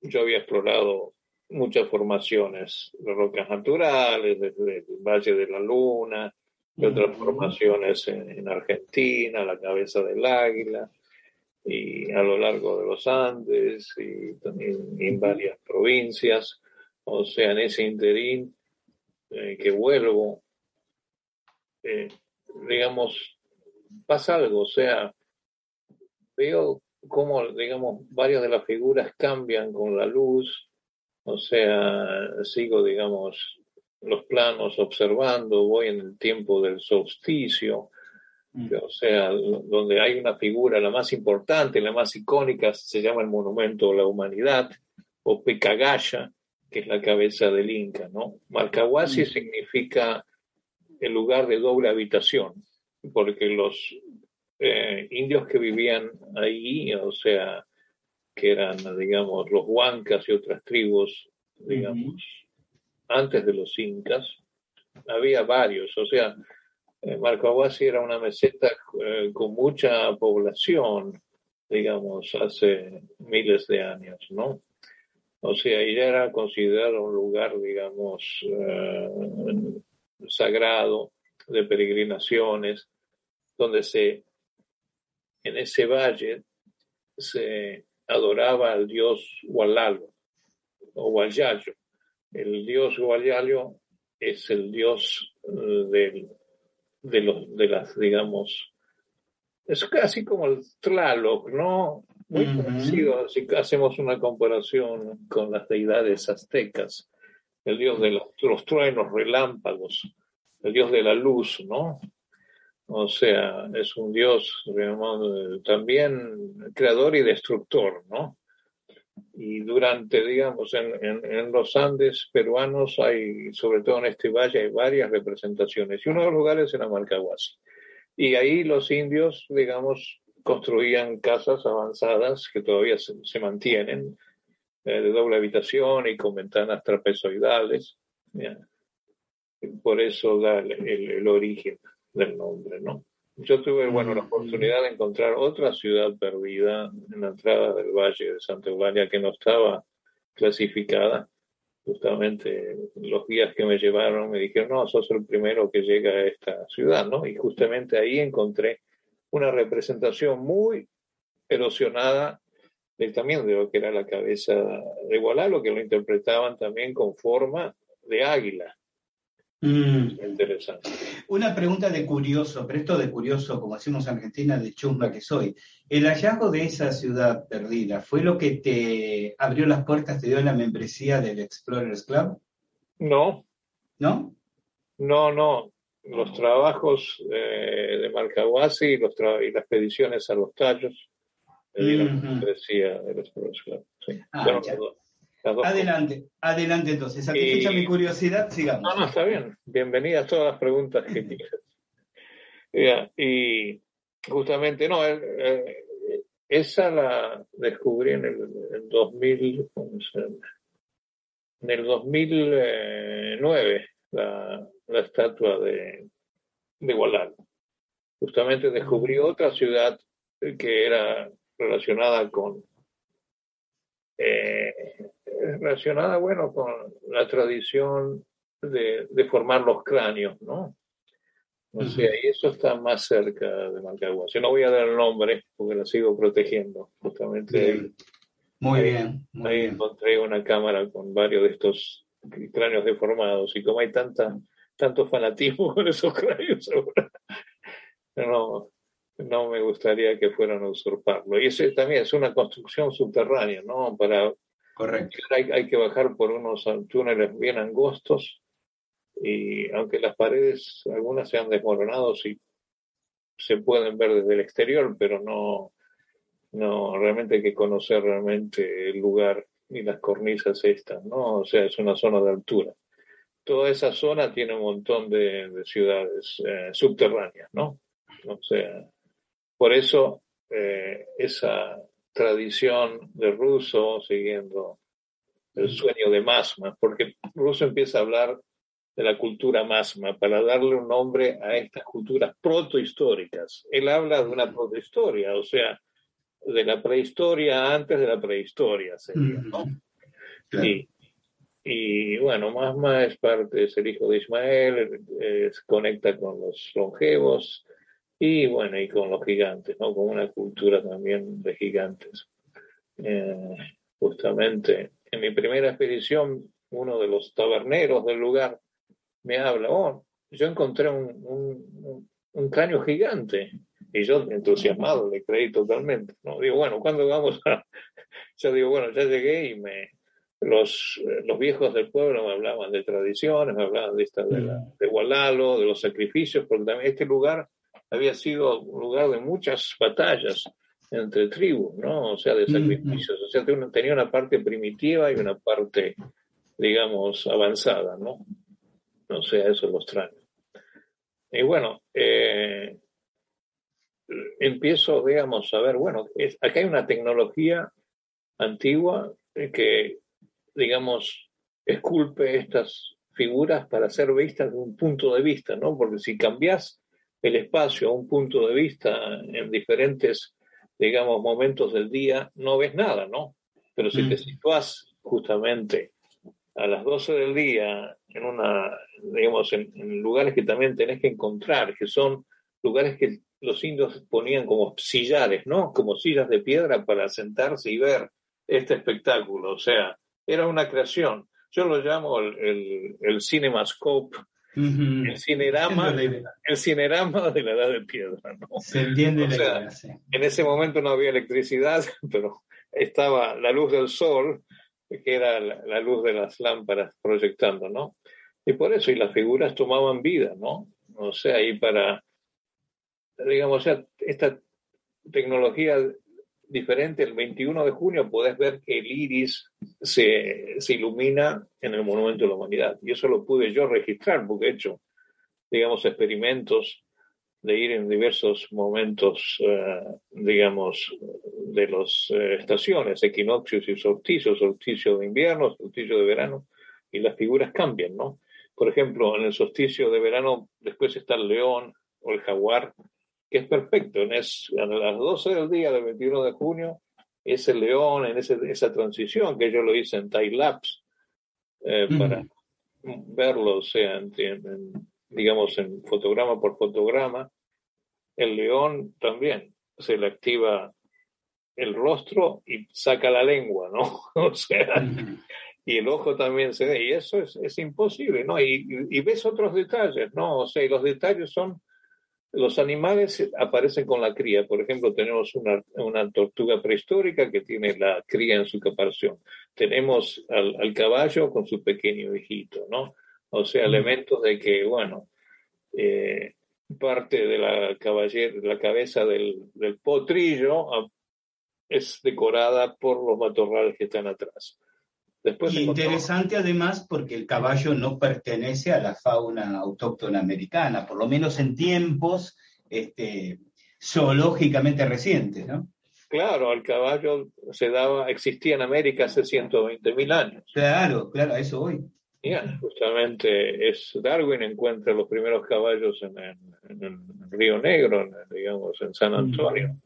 yo había explorado muchas formaciones de rocas naturales, desde el Valle de la Luna, y otras formaciones en, Argentina, la cabeza del águila, y a lo largo de los Andes y también en varias provincias. O sea, en ese interín eh, que vuelvo, eh, digamos, pasa algo, o sea, veo cómo, digamos, varias de las figuras cambian con la luz, o sea, sigo, digamos, los planos observando, voy en el tiempo del solsticio, mm. o sea, donde hay una figura, la más importante, la más icónica, se llama el Monumento a la Humanidad, o Picagaya, que es la cabeza del Inca, ¿no? Marcahuasi significa el lugar de doble habitación, porque los eh, indios que vivían ahí, o sea, que eran, digamos, los huancas y otras tribus, digamos, antes de los incas, había varios, o sea, eh, Marcahuasi era una meseta eh, con mucha población, digamos, hace miles de años, ¿no? O sea, ya era considerado un lugar, digamos, eh, sagrado de peregrinaciones, donde se, en ese valle, se adoraba al dios Hualalo o Huayayo. El dios Huayayo es el dios del de, los, de las, digamos, es casi como el Tlaloc, ¿no? Muy parecido, si hacemos una comparación con las deidades aztecas, el dios de los, truenos, relámpagos, el dios de la luz, ¿no? O sea, es un dios digamos, también creador y destructor, ¿no? Y durante, digamos, en, los Andes peruanos hay, sobre todo en este valle, hay varias representaciones. Y uno de los lugares era Malcahuasi. Y ahí los indios, digamos, construían casas avanzadas que todavía se, mantienen, eh, de doble habitación y con ventanas trapezoidales. Por eso da el, el, origen del nombre, ¿no? Yo tuve, bueno, la oportunidad de encontrar otra ciudad perdida en la entrada del Valle de Santa Eulalia que no estaba clasificada. Justamente los guías que me llevaron me dijeron, no, sos el primero que llega a esta ciudad, ¿no? Y justamente ahí encontré una representación muy erosionada de, también de lo que era la cabeza de lo que lo interpretaban también con forma de águila. Mm. Interesante. Una pregunta de curioso, pero esto de curioso, como decimos en Argentina, de chumba que soy. ¿El hallazgo de esa ciudad perdida fue lo que te abrió las puertas, te dio la membresía del Explorers Club? No. ¿No? No, no. Los trabajos eh, de Marcahuasi y, los y las expediciones a los tallos me dieron la membresía del Explorers Club. Sí. Ah, Adelante, adelante entonces. Satisfecha mi curiosidad, sigamos. No, no, está bien. Bienvenidas todas las preguntas que [laughs] quieras. y justamente, no, eh, eh, esa la descubrí en el, 2000, en el 2009, la, la estatua de, de Justamente descubrí otra ciudad que era relacionada con eh, relacionada, bueno, con la tradición de, de formar los cráneos, ¿no? O sea, y eso está más cerca de Mancagua. Yo no voy a dar el nombre porque la sigo protegiendo. Justamente Muy bien. ahí encontré una cámara con varios de estos cráneos deformados y como hay tanta, tanto fanatismo [laughs] con esos cráneos ahora, [laughs] no, no me gustaría que fueran a usurparlo. Y ese también es una construcción subterránea, ¿no? Para Correcto. Hay, que bajar por unos túneles bien angostos y aunque las paredes, algunas se han desmoronado, sí se pueden ver desde el exterior, pero no, no, realmente hay que conocer realmente el lugar y las cornisas estas, ¿no? O sea, es una zona de altura. Toda esa zona tiene un montón de, ciudades eh, subterráneas, ¿no? O sea, por eso eh, esa tradición de Russo, siguiendo el sueño de Masma, porque Russo empieza a hablar de la cultura Masma para darle un nombre a estas culturas protohistóricas. Él habla de una protohistoria, o sea, de la prehistoria antes de la prehistoria, sería, ¿no? Y, bueno, Masma es parte, es el hijo de Ismael, se conecta con los longevos, y bueno, y con los gigantes, ¿no? Con una cultura también de gigantes. Eh, justamente en mi primera expedición, uno de los taberneros del lugar me habla, oh, yo encontré un, un, cráneo gigante. Y yo, entusiasmado, le creí totalmente. ¿no? Digo, bueno, ¿cuándo vamos a...? [laughs] Yo digo, bueno, ya llegué y me... Los, los viejos del pueblo me hablaban de tradiciones, me hablaban de, esta, de, la, de Gualalo, de los sacrificios, porque también este lugar había sido lugar de muchas batallas entre tribus, ¿no? O sea, de sacrificios. O sea, tenía una parte primitiva y una parte digamos, avanzada, ¿no? O sea, eso lo extraño. Y bueno, eh, empiezo, digamos, a ver, bueno, es, acá hay una tecnología antigua que, digamos, esculpe estas figuras para ser vistas de un punto de vista, ¿no? Porque si cambias el espacio a un punto de vista en diferentes, digamos, momentos del día, no ves nada, ¿no? Pero si te mm. situas justamente a las 12 del día en una, digamos, en, lugares que también tenés que encontrar, que son lugares que los indios ponían como sillares, ¿no? Como sillas de piedra para sentarse y ver este espectáculo. O sea, era una creación. Yo lo llamo el, el, cinemascope, el cinerama, el cinerama de la edad de piedra, ¿no? Se entiende En ese momento no había electricidad, [laughs] pero estaba la luz del sol, que era la, luz de las lámparas proyectando, ¿no? Y por eso, y las figuras tomaban vida, ¿no? O sea, y para, digamos, esta tecnología diferente, el 21 de junio podés ver que el iris se, se, ilumina en el Monumento de la Humanidad. Y eso lo pude yo registrar porque he hecho, digamos, experimentos de ir en diversos momentos, eh, digamos, de las eh, estaciones, equinoccios y solsticios, solsticio de invierno, solsticio de verano, y las figuras cambian, ¿no? Por ejemplo, en el solsticio de verano después está el león o el jaguar, que es perfecto. En es, a las 12 del día del 21 de junio es el león en ese, esa transición que yo lo hice en time lapse eh, para verlo, o sea, en, digamos, en fotograma por fotograma. El león también se le activa el rostro y saca la lengua, ¿no? [laughs] o sea, y el ojo también se ve, y eso es, es imposible, ¿no? Y, y, ves otros detalles, ¿no? O sea, los detalles son los animales aparecen con la cría. Por ejemplo, tenemos una, una tortuga prehistórica que tiene la cría en su caparazón. Tenemos al, caballo con su pequeño hijito, ¿no? O sea, elementos de que, bueno, eh, parte de la, la cabeza del, del potrillo ah, es decorada por los matorrales que están atrás interesante además porque el caballo no pertenece a la fauna autóctona americana, por lo menos en tiempos este, zoológicamente recientes, ¿no? Claro, el caballo se daba, existía en América hace 120 mil años. Claro, claro, eso voy. justamente es Darwin encuentra los primeros caballos en, el Río Negro, digamos, en San Antonio.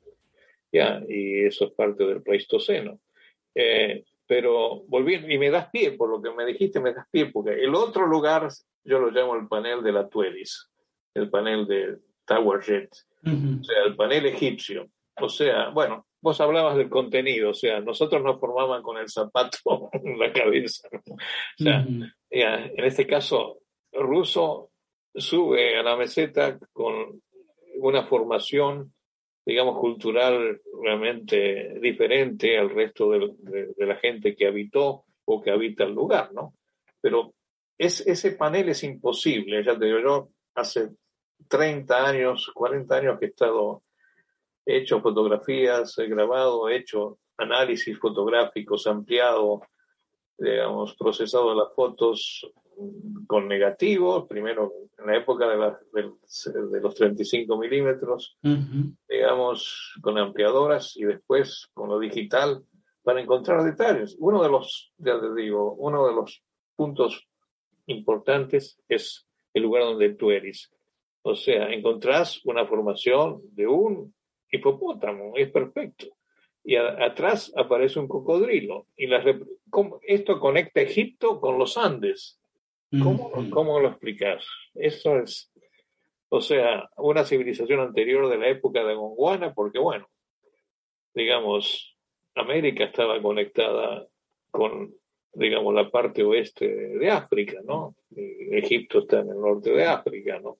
Ya, y eso es parte del Pleistoceno. Eh, pero volviendo, y me das pie, por lo que me dijiste, me das pie, porque el otro lugar yo lo llamo el panel de la Tuelis, el panel de Tower Jet, o sea, el panel egipcio. O sea, bueno, vos hablabas del contenido, o sea, nosotros nos formaban con el zapato [laughs] en la cabeza. O sea, en este caso, Russo sube a la meseta con una formación digamos, cultural realmente diferente al resto de, la gente que habitó o que habita el lugar, ¿no? Pero es, ese panel es imposible, ya te digo, yo hace 30 años, 40 años que he estado, he hecho fotografías, he grabado, he hecho análisis fotográficos ampliado, digamos, procesado las fotos con negativos, primero en la época de, de, los 35 milímetros, digamos, con ampliadoras y después con lo digital para encontrar detalles. Uno de los, ya te digo, uno de los puntos importantes es el lugar donde tú eres. O sea, encontrás una formación de un hipopótamo, es perfecto. Y atrás aparece un cocodrilo. Y esto conecta Egipto con los Andes. ¿Cómo, lo explicas? Eso es, o sea, una civilización anterior de la época de Gondwana, porque bueno, digamos, América estaba conectada con, digamos, la parte oeste de África, ¿no? Egipto está en el norte de África, ¿no?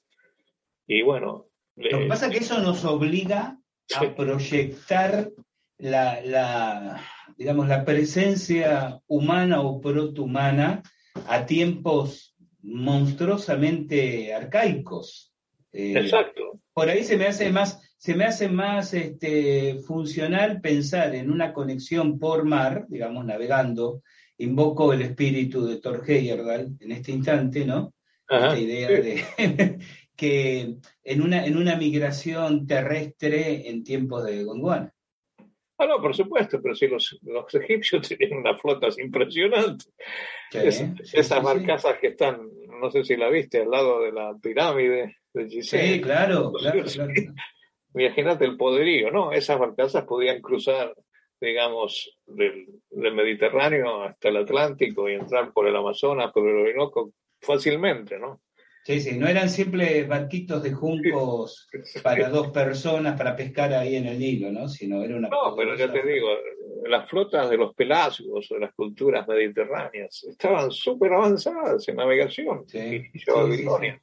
Y bueno. Lo que pasa es que eso nos obliga a proyectar la, la, digamos, la presencia humana o protohumana a tiempos monstruosamente arcaicos. Eh, Exacto. Por ahí se me hace más, se me hace más este, funcional pensar en una conexión por mar, digamos, navegando, invoco el espíritu de Thor Heyerdahl en este instante, ¿no? Ajá, Esta idea sí. de [laughs] que en una, en una migración terrestre en tiempos de Gondwana. Ah, no, por supuesto, pero si los, los egipcios [laughs] tenían unas flotas impresionantes. Sí, Es- sí, esas sí, barcazas que están, no sé si la viste, al lado de la pirámide de Gizeh. Sí, claro, [laughs] claro, claro. Imagínate el poderío, ¿no? Esas barcazas podían cruzar, digamos, del, del Mediterráneo hasta el Atlántico y entrar por el Amazonas, por el Orinoco, fácilmente, ¿no? Sí, sí, no eran simples barquitos de juncos [laughs] para dos personas para pescar ahí en el Nilo, ¿no? Sino era una No, pero ya te digo, las flotas de los pelasgos o de las culturas mediterráneas estaban súper avanzadas en navegación Sí, y sí, Babilonia.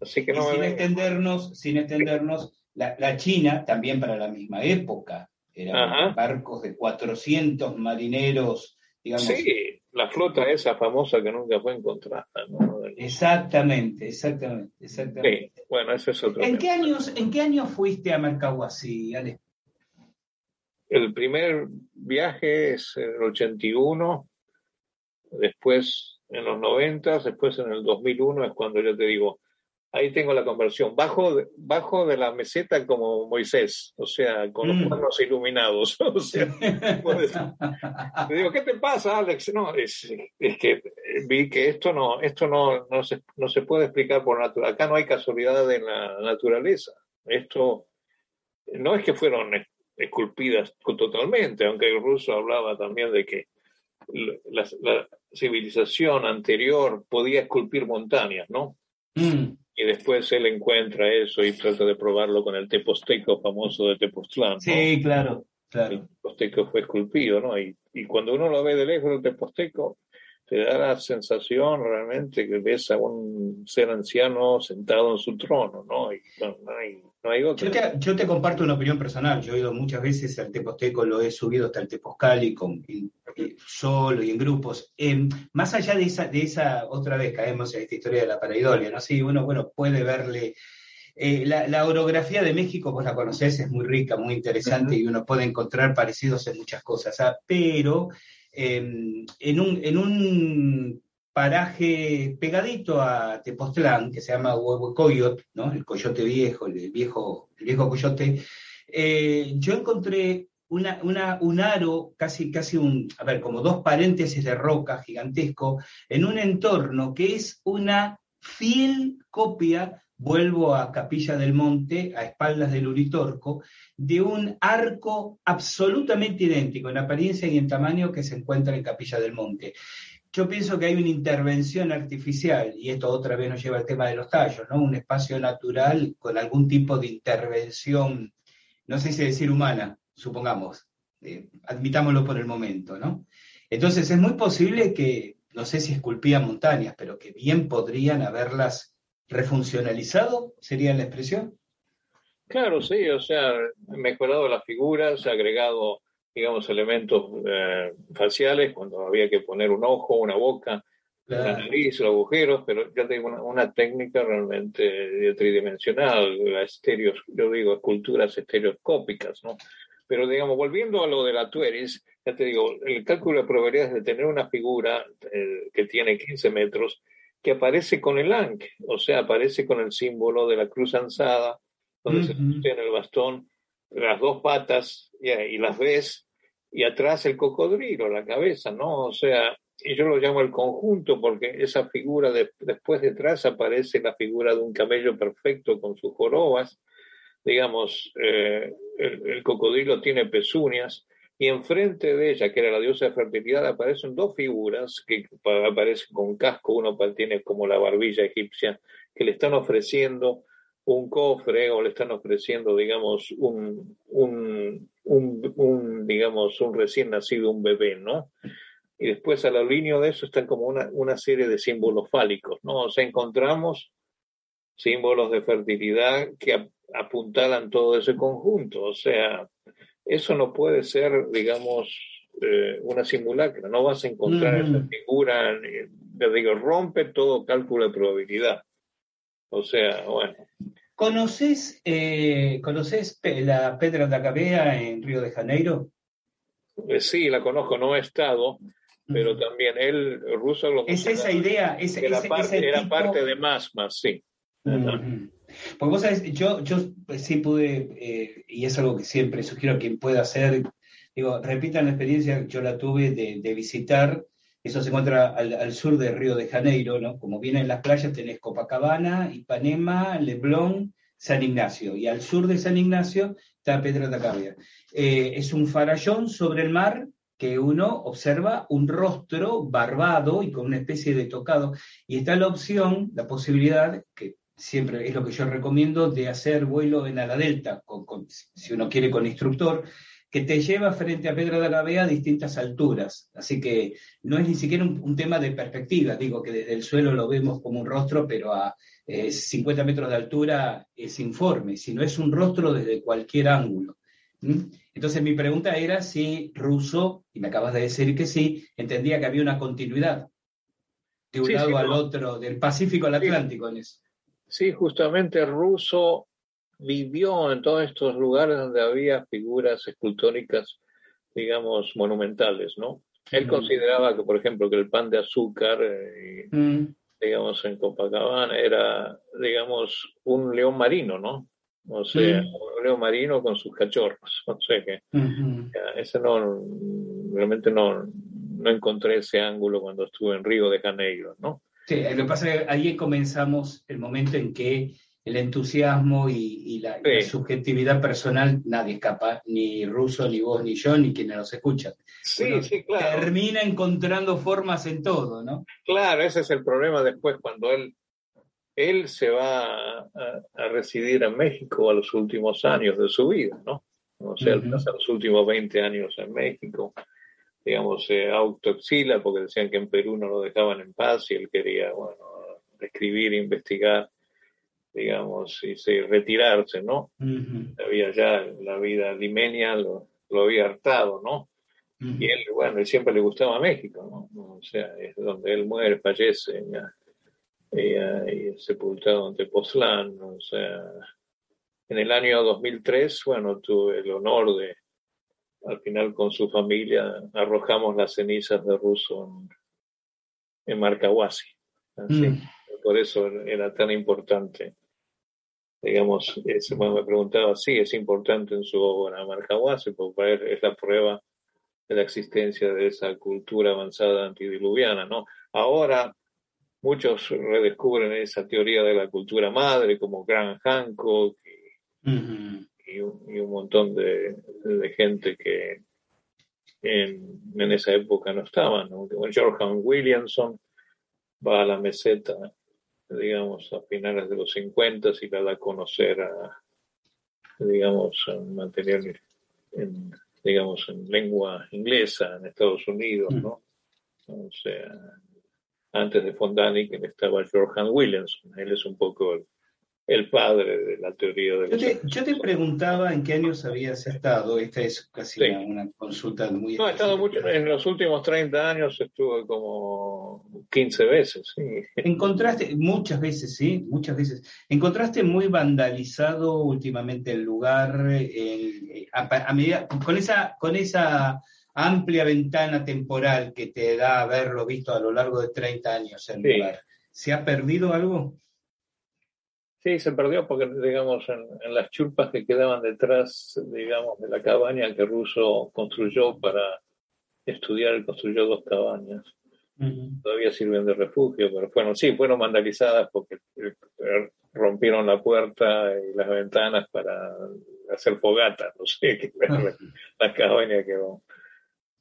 Así que no sin extendernos, sin extendernos, la, la China también para la misma época. Eran Ajá. barcos de 400 marineros, digamos. Sí, la flota esa famosa que nunca fue encontrada. ¿no? Exactamente, exactamente, exactamente. Sí, bueno, ese es otro ¿En tema. qué años, en qué años fuiste a Marcahuasi, Ale? El primer viaje es en el 81, después en los 90, después en el 2001 es cuando yo te digo, ahí tengo la conversión. Bajo de, bajo de la meseta como Moisés, o sea, con los Mm. cuernos iluminados. [laughs] O sea, te digo, ¿qué te pasa, Alex? No, es, es que vi que esto no, esto no, no, se, no se puede explicar por naturaleza. Acá no hay casualidad en la naturaleza. Esto no es que fueron es- esculpidas totalmente, aunque el ruso hablaba también de que la civilización anterior podía esculpir montañas, ¿no? Mm, Y después él encuentra eso y trata de probarlo con el teposteco famoso de Tepoztlán, ¿no? sí, claro, El claro. teposteco fue esculpido, ¿no? Y, y cuando uno lo ve de lejos, el teposteco, te da la sensación realmente que ves a un ser anciano sentado en su trono, ¿no? Y no, no hay, no hay otro. Yo te, yo te comparto una opinión personal. Yo he ido muchas veces al Teposteco, lo he subido hasta el Tepozcali con, y- y solo y en grupos. Eh, más allá de esa, de esa, otra vez caemos en esta historia de la pareidolia, ¿no? Sí, uno, bueno, puede verle. eh, la, la orografía de México, vos la conocés, es muy rica, muy interesante y uno puede encontrar parecidos en muchas cosas. ¿ah? Pero eh, en, un, en un paraje pegadito a Tepoztlán, que se llama Huehuecoyot, ¿no? el coyote viejo, el viejo, el viejo coyote, eh, yo encontré una, una- un aro, casi, casi un, a ver, como dos paréntesis de roca gigantesco, en un entorno que es una fiel copia, vuelvo a Capilla del Monte, a espaldas del Uritorco, de un arco absolutamente idéntico en apariencia y en tamaño que se encuentra en Capilla del Monte. Yo pienso que hay una intervención artificial, y esto otra vez nos lleva al tema de los tallos, ¿no? Un espacio natural con algún tipo de intervención, no sé si decir humana, supongamos, eh, admitámoslo por el momento, ¿no? Entonces es muy posible que, no sé si esculpían montañas, pero que bien podrían haberlas refuncionalizado, sería la expresión. Claro, sí, o sea, mejorado las figuras, agregado, digamos, elementos eh, faciales cuando había que poner un ojo, una boca, la nariz, los agujeros, pero ya tengo una, una técnica realmente tridimensional, la estereo, yo digo, esculturas estereoscópicas, ¿no? Pero digamos, volviendo a lo de la Tueris, ya te digo, el cálculo de probabilidades de tener una figura eh, que tiene 15 metros, que aparece con el ankh, o sea, aparece con el símbolo de la cruz ansada, donde se Ujú. sostiene el bastón, las dos patas, y, y las ves, y atrás el cocodrilo, la cabeza, ¿no? O sea, y yo lo llamo el conjunto porque esa figura, de, después detrás aparece la figura de un camello perfecto con sus jorobas, digamos, eh, el, el cocodrilo tiene pezuñas, y enfrente de ella, que era la diosa de fertilidad, aparecen dos figuras que pa- aparecen con casco, uno tiene como la barbilla egipcia, que le están ofreciendo un cofre o le están ofreciendo, digamos, un, un, un, un, digamos, un recién nacido, un bebé, ¿no? Y después a la línea de eso están como una, una serie de símbolos fálicos, ¿no? O sea, encontramos símbolos de fertilidad que ap- apuntalan todo ese conjunto. O sea, eso no puede ser, digamos, eh, una simulacra. No vas a encontrar Ujú. esa figura, eh, digo, rompe todo cálculo de probabilidad. O sea, bueno, ¿Conoces, eh, ¿conoces la Pedra da Gavea en Río de Janeiro? eh, sí, la conozco, no he estado, pero también él, ruso, lo Es esa idea, ese, era, ese- parte, ese era tipo- parte de más, más, sí. Ajá. Ujú. Pues vos sabés, yo, yo sí pude, eh, y es algo que siempre sugiero a quien pueda hacer, digo, repitan la experiencia, yo la tuve de, de visitar, eso se encuentra al, sur de Río de Janeiro, ¿no? Como vienen las playas tenés Copacabana, Ipanema, Leblon, San Ignacio, y al sur de San Ignacio está Pedra da. Eh, es un farallón sobre el mar que uno observa un rostro barbado y con una especie de tocado, y está la opción, la posibilidad, que siempre es lo que yo recomiendo, de hacer vuelo en ala delta, con- con- si uno quiere con instructor, que te lleva frente a Pedra de la Vea a distintas alturas. Así que no es ni siquiera un, un tema de perspectiva, digo que desde el suelo lo vemos como un rostro, pero a eh, 50 metros de altura es informe, sino es un rostro desde cualquier ángulo. ¿Mm? Entonces mi pregunta era si Russo, y me acabas de decir que sí, entendía que había una continuidad de un Sí, lado sí, al no. otro, del Pacífico al Atlántico en eso. Sí, justamente Russo vivió en todos estos lugares donde había figuras escultóricas, digamos, monumentales, ¿no? Él Ujú. consideraba que, por ejemplo, que el pan de azúcar, eh, Mm, digamos, en Copacabana era, digamos, un león marino, ¿no? O sea, Mm. un león marino con sus cachorros. [laughs] O sea que ese no, realmente no, no encontré ese ángulo cuando estuve en Río de Janeiro, ¿no? Sí, lo que pasa es que ahí comenzamos el momento en que el entusiasmo y, y la, y la Sí. subjetividad personal, nadie escapa, ni Russo, ni vos, ni yo, ni quienes nos escuchan. Sí, Uno sí, claro. Termina encontrando formas en todo, ¿no? Claro, ese es el problema después cuando él, él se va a, a residir en México a los últimos años de su vida, ¿no? O sea, Ujú. pasa los últimos 20 años en México, digamos, se autoexila porque decían que en Perú no lo dejaban en paz y él quería, bueno, escribir, investigar, digamos, y se, retirarse, ¿no? Había ya la vida limeña, lo, lo había hartado, ¿no? Y él, bueno, siempre le gustaba México, ¿no? O sea, es donde él muere, fallece, ya, y, y es sepultado en Tepoztlán, o sea, en el año 2003, bueno, tuve el honor de, al final con su familia, arrojamos las cenizas de Russo en, en Marcahuasi. Así, Mm. Por eso era tan importante. Digamos, ese, bueno, me preguntaba, sí, es importante en su obra Marcahuasi, porque para él es la prueba de la existencia de esa cultura avanzada antidiluviana, ¿no? Ahora muchos redescubren esa teoría de la cultura madre, como Grant Hancock y, un, y un montón de, de gente que en, en, esa época no estaban, ¿no? George Williamson va a la meseta, digamos, a finales de los 50 y la da a conocer a, digamos, a material en, digamos, en lengua inglesa en Estados Unidos, ¿no? O sea, antes de Fondani que estaba George Williamson, él es un poco el, el padre de la teoría de yo te, yo te, preguntaba en qué años habías estado, esta es casi Sí. una, una consulta muy... No, he estado mucho, en los últimos 30 años estuve como 15 veces, sí. Encontraste, muchas veces, sí, muchas veces, encontraste muy vandalizado últimamente el lugar, el- a, a medida, con esa, con esa amplia ventana temporal que te da haberlo visto a lo largo de 30 años el Sí. lugar. ¿Se ha perdido algo? Sí, se perdió porque, digamos, en, en las chulpas que quedaban detrás, digamos, de la cabaña que Russo construyó para estudiar, construyó dos cabañas. Todavía sirven de refugio, pero fueron, sí, fueron vandalizadas porque eh, rompieron la puerta y las ventanas para hacer fogata, no sé, que la, [laughs] la cabaña quedó.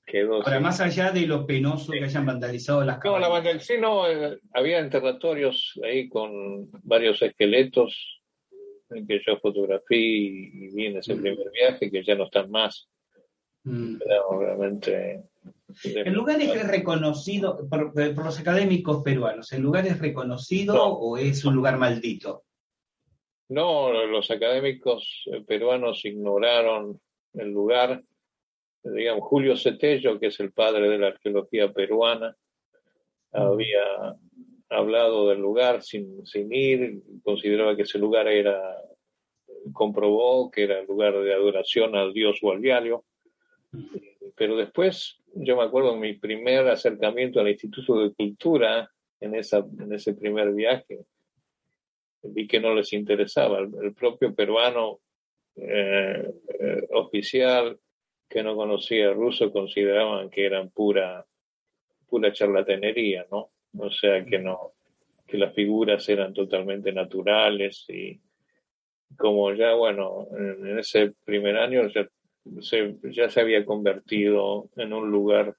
Quedó Ahora, sin- más allá de lo penoso que hayan vandalizado las No, la del sí, no, eh, había enterratorios ahí con varios esqueletos en que yo fotografié y, vi en ese Mm. primer viaje que ya no están más. Mm. Era realmente. ¿El lugar es reconocido por, por los académicos peruanos? ¿El lugar es reconocido No. o es un lugar maldito? No, los académicos eh, peruanos ignoraron el lugar. Digamos, Julio Cetello, que es el padre de la arqueología peruana, había hablado del lugar sin, sin ir, consideraba que ese lugar era, comprobó que era lugar de adoración al dios Gualviario, pero después yo me acuerdo mi primer acercamiento al Instituto de Cultura en, esa, en ese primer viaje. Vi que no les interesaba. El, propio peruano eh, eh, oficial que no conocía ruso consideraban que eran pura, pura charlatanería, ¿no? O sea, que no, que las figuras eran totalmente naturales y como ya, bueno, en, ese primer año ya se, ya se había convertido en un lugar,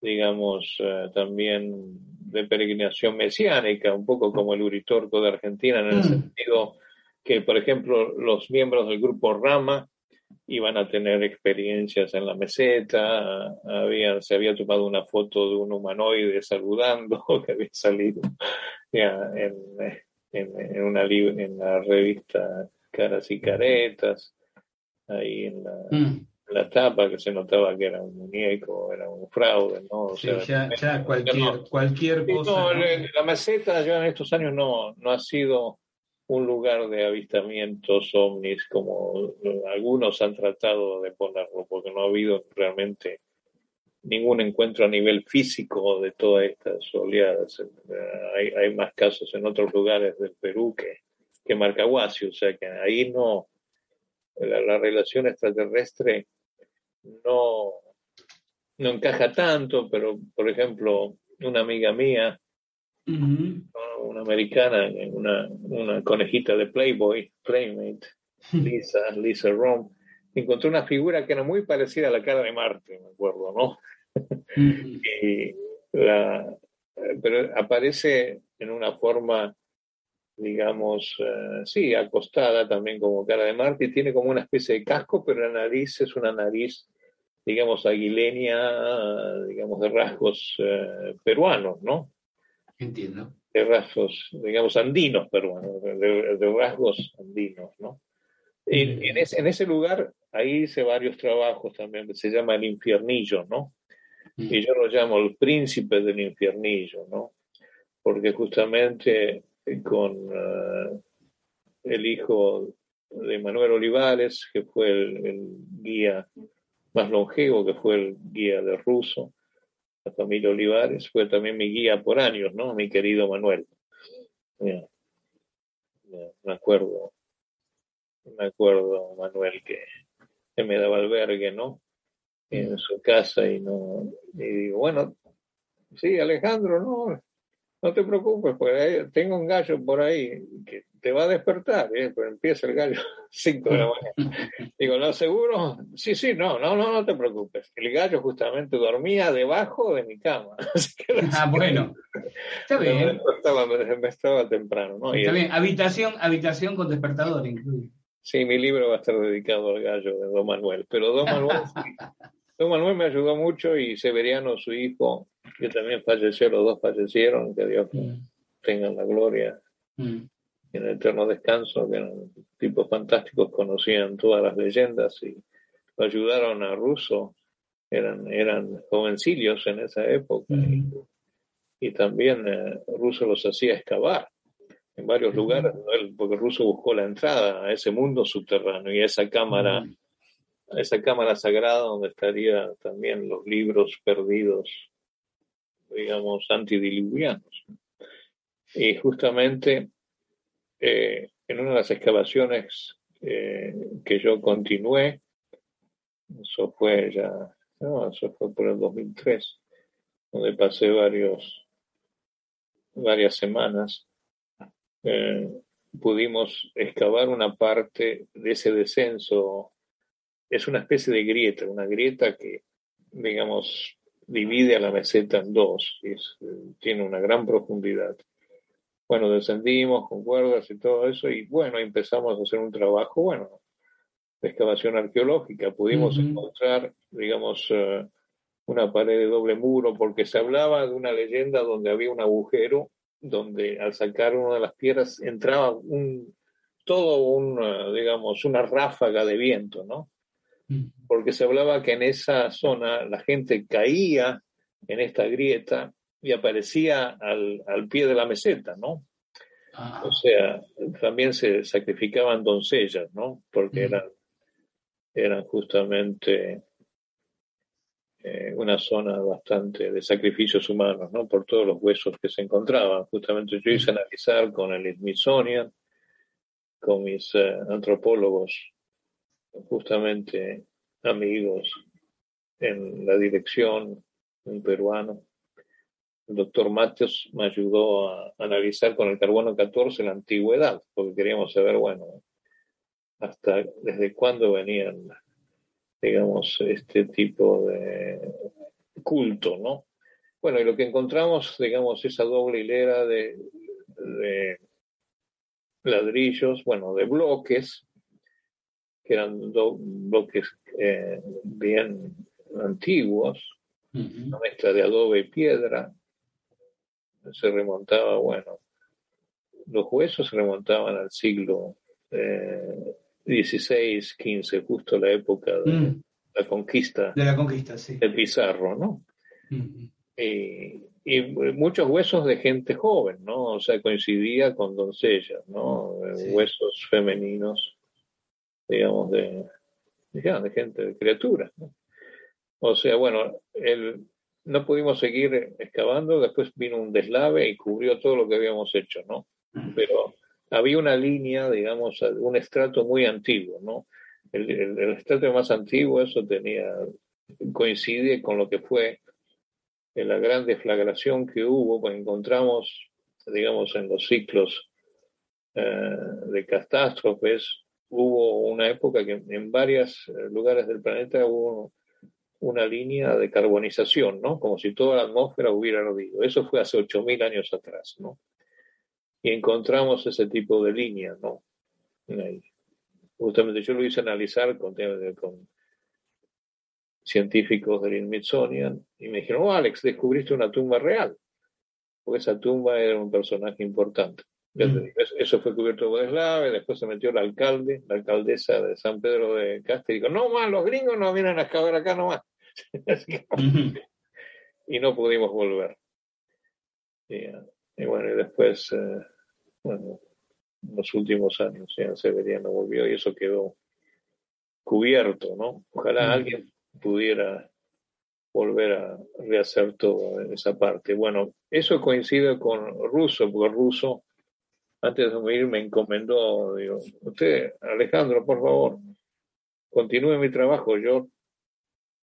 digamos, eh, también de peregrinación mesiánica, un poco como el Uritorco de Argentina, en el mm. sentido que, por ejemplo, los miembros del grupo Rama iban a tener experiencias en la meseta, había, se había tomado una foto de un humanoide saludando [laughs] que había salido en, en, una, en la revista Caras y Caretas, ahí en la, mm. la, tapa que se notaba que era un muñeco, era un fraude, ¿no? O sea, ya, cualquier, cualquier cosa. La meseta ya en estos años no, no ha sido un lugar de avistamientos ovnis como algunos han tratado de ponerlo, porque no ha habido realmente ningún encuentro a nivel físico de todas estas oleadas. Hay, hay más casos en otros lugares del Perú que, que Marcahuasi, o sea que ahí no, la, relación extraterrestre no, no encaja tanto, pero por ejemplo, una amiga mía, una americana, una, una conejita de Playboy, Playmate, Lisa, Lisa Rom, encontró una figura que era muy parecida a la cara de Marte, me acuerdo, ¿no? [laughs] y la, pero aparece en una forma digamos, eh, sí, acostada también como cara de Marte y tiene como una especie de casco, pero la nariz es una nariz, digamos, aguileña, digamos, de rasgos eh, peruanos, ¿no? Entiendo. De rasgos, digamos, andinos peruanos, de, rasgos andinos, ¿no? Y, en, ese, en, ese, lugar, ahí hice varios trabajos también, se llama el infiernillo, ¿no? Mm. Y yo lo llamo el príncipe del infiernillo, ¿no? Porque justamente con eh, el hijo de Manuel Olivares, que fue el, guía más longevo, que fue el guía de Ruso, la familia Olivares, fue también mi guía por años, ¿no? Mi querido Manuel. me acuerdo, me acuerdo, Manuel, que, que, me daba albergue, ¿no? En su casa y no, y digo, bueno, sí, Alejandro, no, no te preocupes, pues tengo un gallo por ahí que te va a despertar, ¿eh? pues empieza el gallo [laughs] a 5 de la mañana. [laughs] Digo, ¿no seguro? Sí, sí, no, no, no, no te preocupes. El gallo justamente dormía debajo de mi cama. [laughs] ah, bueno. Está bien. Me estaba, temprano, ¿no? Está bien, habitación, habitación con despertador incluye. Sí, mi libro va a estar dedicado al gallo de Don Manuel, pero Don Manuel, Don Manuel me ayudó mucho y Severiano, su hijo, que también falleció, los dos fallecieron, que Dios mm. tenga la gloria mm. y en el eterno descanso, que eran tipos fantásticos, conocían todas las leyendas y lo ayudaron a Russo, eran, eran jovencillos en esa época mm. y, también eh, Russo los hacía excavar en varios lugares, porque Russo buscó la entrada a ese mundo subterráneo y a esa cámara, esa cámara sagrada donde estarían también los libros perdidos digamos, antidiluvianos. Y justamente eh, en una de las excavaciones eh, que yo continué, eso fue ya, no, eso fue por el 2003, donde pasé varios, varias semanas, eh, pudimos excavar una parte de ese descenso. Es una especie de grieta, una grieta que, digamos, divide a la meseta en dos y tiene una gran profundidad. Bueno, descendimos con cuerdas y todo eso y bueno, empezamos a hacer un trabajo, bueno, de excavación arqueológica. Pudimos encontrar, digamos, eh, una pared de doble muro porque se hablaba de una leyenda donde había un agujero donde al sacar una de las piedras entraba un, todo un, eh, digamos, una ráfaga de viento, ¿no? Porque se hablaba que en esa zona la gente caía en esta grieta y aparecía al, pie de la meseta, ¿no? Ah. O sea, también se sacrificaban doncellas, ¿no? Porque eran, eran justamente eh, una zona bastante de sacrificios humanos, ¿no? Por todos los huesos que se encontraban. Justamente yo hice analizar con el Smithsonian, con mis eh, antropólogos, justamente amigos en la dirección, un peruano. El doctor Matheus me ayudó a analizar con el carbono 14 la antigüedad, porque queríamos saber, bueno, hasta desde cuándo venían digamos, este tipo de culto, ¿no? Bueno, y lo que encontramos, digamos, esa doble hilera de, ladrillos, bueno, de bloques, que eran dos bloques eh, bien antiguos, una mezcla de adobe y piedra, se remontaba, bueno, los huesos se remontaban al siglo eh, 16, 15, justo la época de mm. la conquista. De la conquista, sí. El Pizarro, ¿no? Mm. y, muchos huesos de gente joven, ¿no? O sea, coincidía con doncellas, ¿no? Huesos femeninos, digamos, de, de gente, de criaturas. O sea, bueno, el, no pudimos seguir excavando, después vino un deslave y cubrió todo lo que habíamos hecho, ¿no? Pero había una línea, digamos, un estrato muy antiguo, ¿no? El, estrato más antiguo, eso tenía, coincide con lo que fue la gran deflagración que hubo, pues encontramos, digamos, en los ciclos eh, de catástrofes, hubo una época que en varios lugares del planeta hubo una línea de carbonización, ¿no? Como si toda la atmósfera hubiera ardido. Eso fue hace 8.000 años atrás, ¿no? y encontramos ese tipo de línea, ¿no? Justamente yo lo hice analizar con, con científicos del Smithsonian y me dijeron, oh, Alex, descubriste una tumba real, porque esa tumba era un personaje importante. Mm. Eso fue cubierto por eslave, después se metió el alcalde, la alcaldesa de San Pedro de Castro, y dijo, no más, los gringos no vienen a excavar acá nomás. [laughs] y no pudimos volver. Y, bueno, y después eh, bueno, en los últimos años ya Severiano volvió y eso quedó cubierto, ¿no? Ojalá alguien pudiera volver a rehacer toda esa parte. Bueno, eso coincide con Russo, porque Russo, antes de morir, me encomendó, digo, usted, Alejandro, por favor, continúe mi trabajo. Yo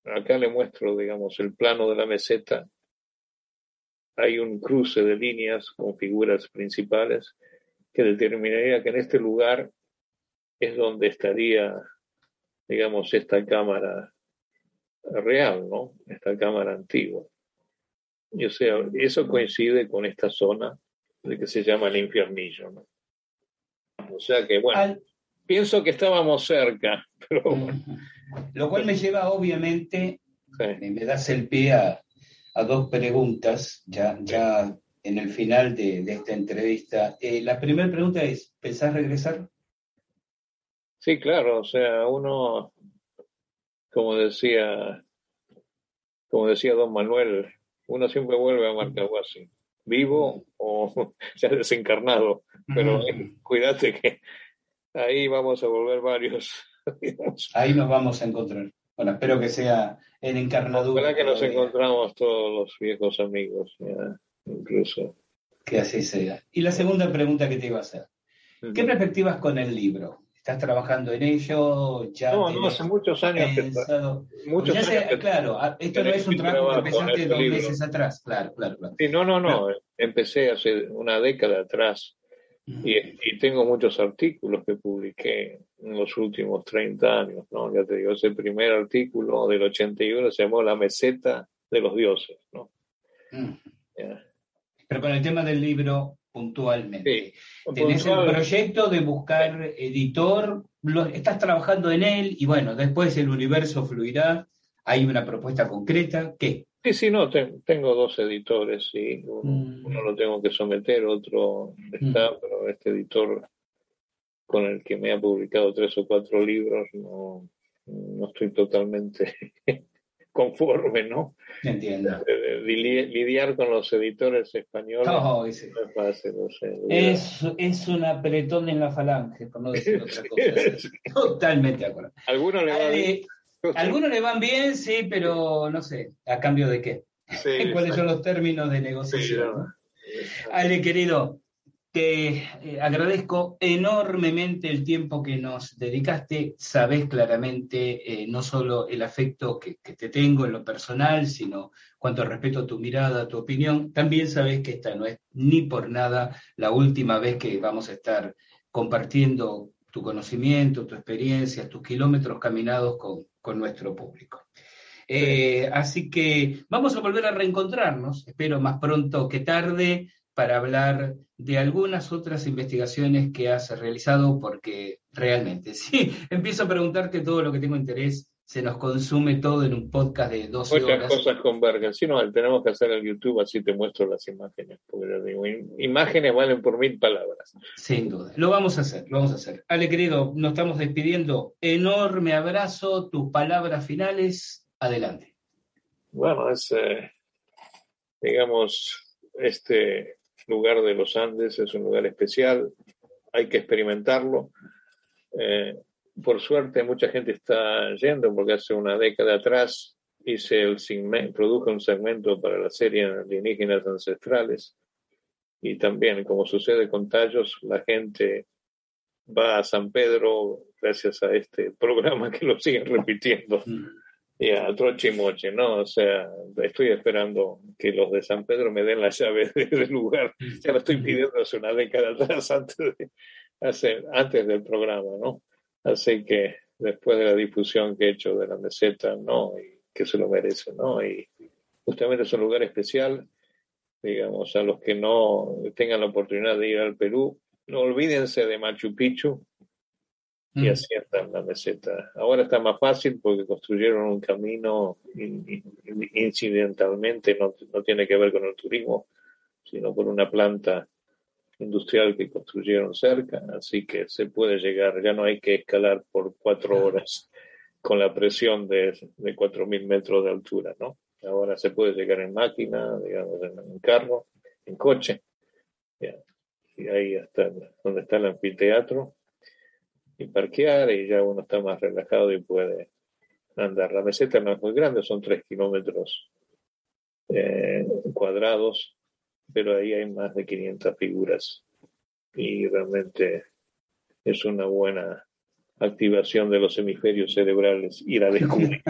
acá le muestro, digamos, el plano de la meseta. Hay un cruce de líneas con figuras principales que determinaría que en este lugar es donde estaría, digamos, esta cámara real, ¿no? Esta cámara antigua. Y o sea, eso coincide con esta zona de que se llama el infiernillo, ¿no? O sea que, bueno, pienso que estábamos cerca, [laughs] pero [laughs] Lo cual me lleva, obviamente, me das el pie a, a dos preguntas, ya, ya en el final de, esta entrevista. Eh, la primera pregunta es, ¿pensás regresar? Sí, claro, o sea, uno, como decía, como decía don Manuel, uno siempre vuelve a Marcahuasi, vivo o [laughs] ya desencarnado, pero cuídate que ahí vamos a volver varios. [laughs] ahí nos vamos a encontrar. Bueno, espero que sea en encarnadura. Ojalá que nos encontramos todos los viejos amigos. Ya incluso. Que así sea. Y la segunda pregunta que te iba a hacer. ¿Qué perspectivas con el libro? ¿Estás trabajando en ello? Ya no, no, hace muchos años muchos Claro, ah, esto no es un trabajo que empezaste dos meses atrás, claro, claro, claro. Sí, no, no, no, empecé hace una década atrás y, y, tengo muchos artículos que publiqué en los últimos 30 años, ¿no? Ya te digo, ese primer artículo del 81 se llamó La meseta de los dioses, ¿no? Pero con el tema del libro puntualmente. Sí, Tenés el proyecto de buscar editor, estás trabajando en él y bueno, después el universo fluirá. Hay una propuesta concreta. ¿Qué? Sí, sí, no, tengo dos editores y mm. uno, lo tengo que someter, otro está, mm. pero este editor con el que me ha publicado tres o cuatro libros no, no estoy totalmente [laughs] conforme, ¿no? Entiendo. Lidiar con los editores españoles no, es fácil. es, un apretón en la falange, por no decir [laughs] otra cosa. Totalmente de acuerdo. Algunos le va bien, [laughs] Algunos le van bien, sí, pero no sé, ¿a cambio de qué? [laughs] ¿Cuáles son los términos de negociación? Ale, querido, te eh, agradezco enormemente el tiempo que nos dedicaste. Sabes claramente eh, no solo el afecto que, te tengo en lo personal, sino cuanto respeto a tu mirada, a tu opinión. También sabes que esta no es ni por nada la última vez que vamos a estar compartiendo tu conocimiento, tu experiencia, tus kilómetros caminados con, nuestro público. Eh, así que vamos a volver a reencontrarnos, espero más pronto que tarde para hablar de algunas otras investigaciones que has realizado, porque realmente, [laughs] si empiezo a preguntarte todo lo que tengo interés, se nos consume todo en un podcast de 12 Muchas horas. Muchas cosas convergen. Si no, tenemos que hacer el YouTube, así te muestro las imágenes. Porque digo, imágenes valen por mil palabras. Sin duda. Lo vamos a hacer, lo vamos a hacer. Ale, querido, nos estamos despidiendo. Enorme abrazo, tus palabras finales. Adelante. Bueno, es, eh, digamos, este lugar de los Andes es un lugar especial, hay que experimentarlo. Eh, por suerte mucha gente está yendo porque hace una década atrás hice el produje un segmento para la serie Alienígenas Ancestrales y también como sucede con Tallos la gente va a San Pedro gracias a este programa que lo siguen repitiendo. Y a troche ¿no? O sea, estoy esperando que los de San Pedro me den la llave del lugar. Ya lo estoy pidiendo hace una década atrás, antes, de, antes del programa, ¿no? Así que después de la difusión que he hecho de la meseta, ¿no? Y que se lo merece, ¿no? Y justamente es un lugar especial, digamos, a los que no tengan la oportunidad de ir al Perú, no olvídense de Machu Picchu, y mm. en la meseta. Ahora está más fácil porque construyeron un camino incidentalmente, no, no tiene que ver con el turismo, sino con una planta industrial que construyeron cerca, así que se puede llegar, ya no hay que escalar por cuatro horas [laughs] con la presión de, de 4.000 metros de altura, ¿no? Ahora se puede llegar en máquina, digamos, en, carro, en coche, y ahí hasta donde está el anfiteatro, y parquear y ya uno está más relajado y puede andar. La meseta no es muy grande, son tres kilómetros eh, cuadrados, pero ahí hay más de 500 figuras y realmente es una buena activación de los hemisferios cerebrales ir a descubrir.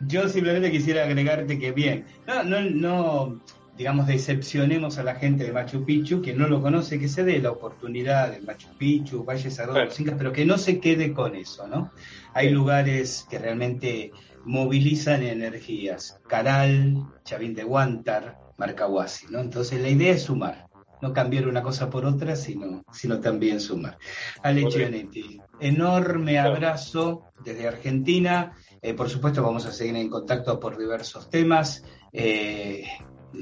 Yo simplemente quisiera agregarte que bien, no, no, no digamos, decepcionemos a la gente de Machu Picchu, que no lo conoce, que se dé la oportunidad de Machu Picchu, Valle Sagrado de los Incas, pero que no se quede con eso, ¿no? Hay lugares que realmente movilizan energías. Caral, Chavín de Huántar, Marcahuasi, ¿no? Entonces la idea es sumar, no cambiar una cosa por otra, sino, sino también sumar. Ale Gianetti, enorme abrazo desde Argentina. Eh, por supuesto, vamos a seguir en contacto por diversos temas. Eh,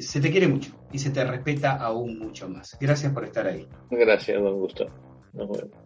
se te quiere mucho y se te respeta aún mucho más. Gracias por estar ahí. Gracias, don Gustavo. Nos vemos.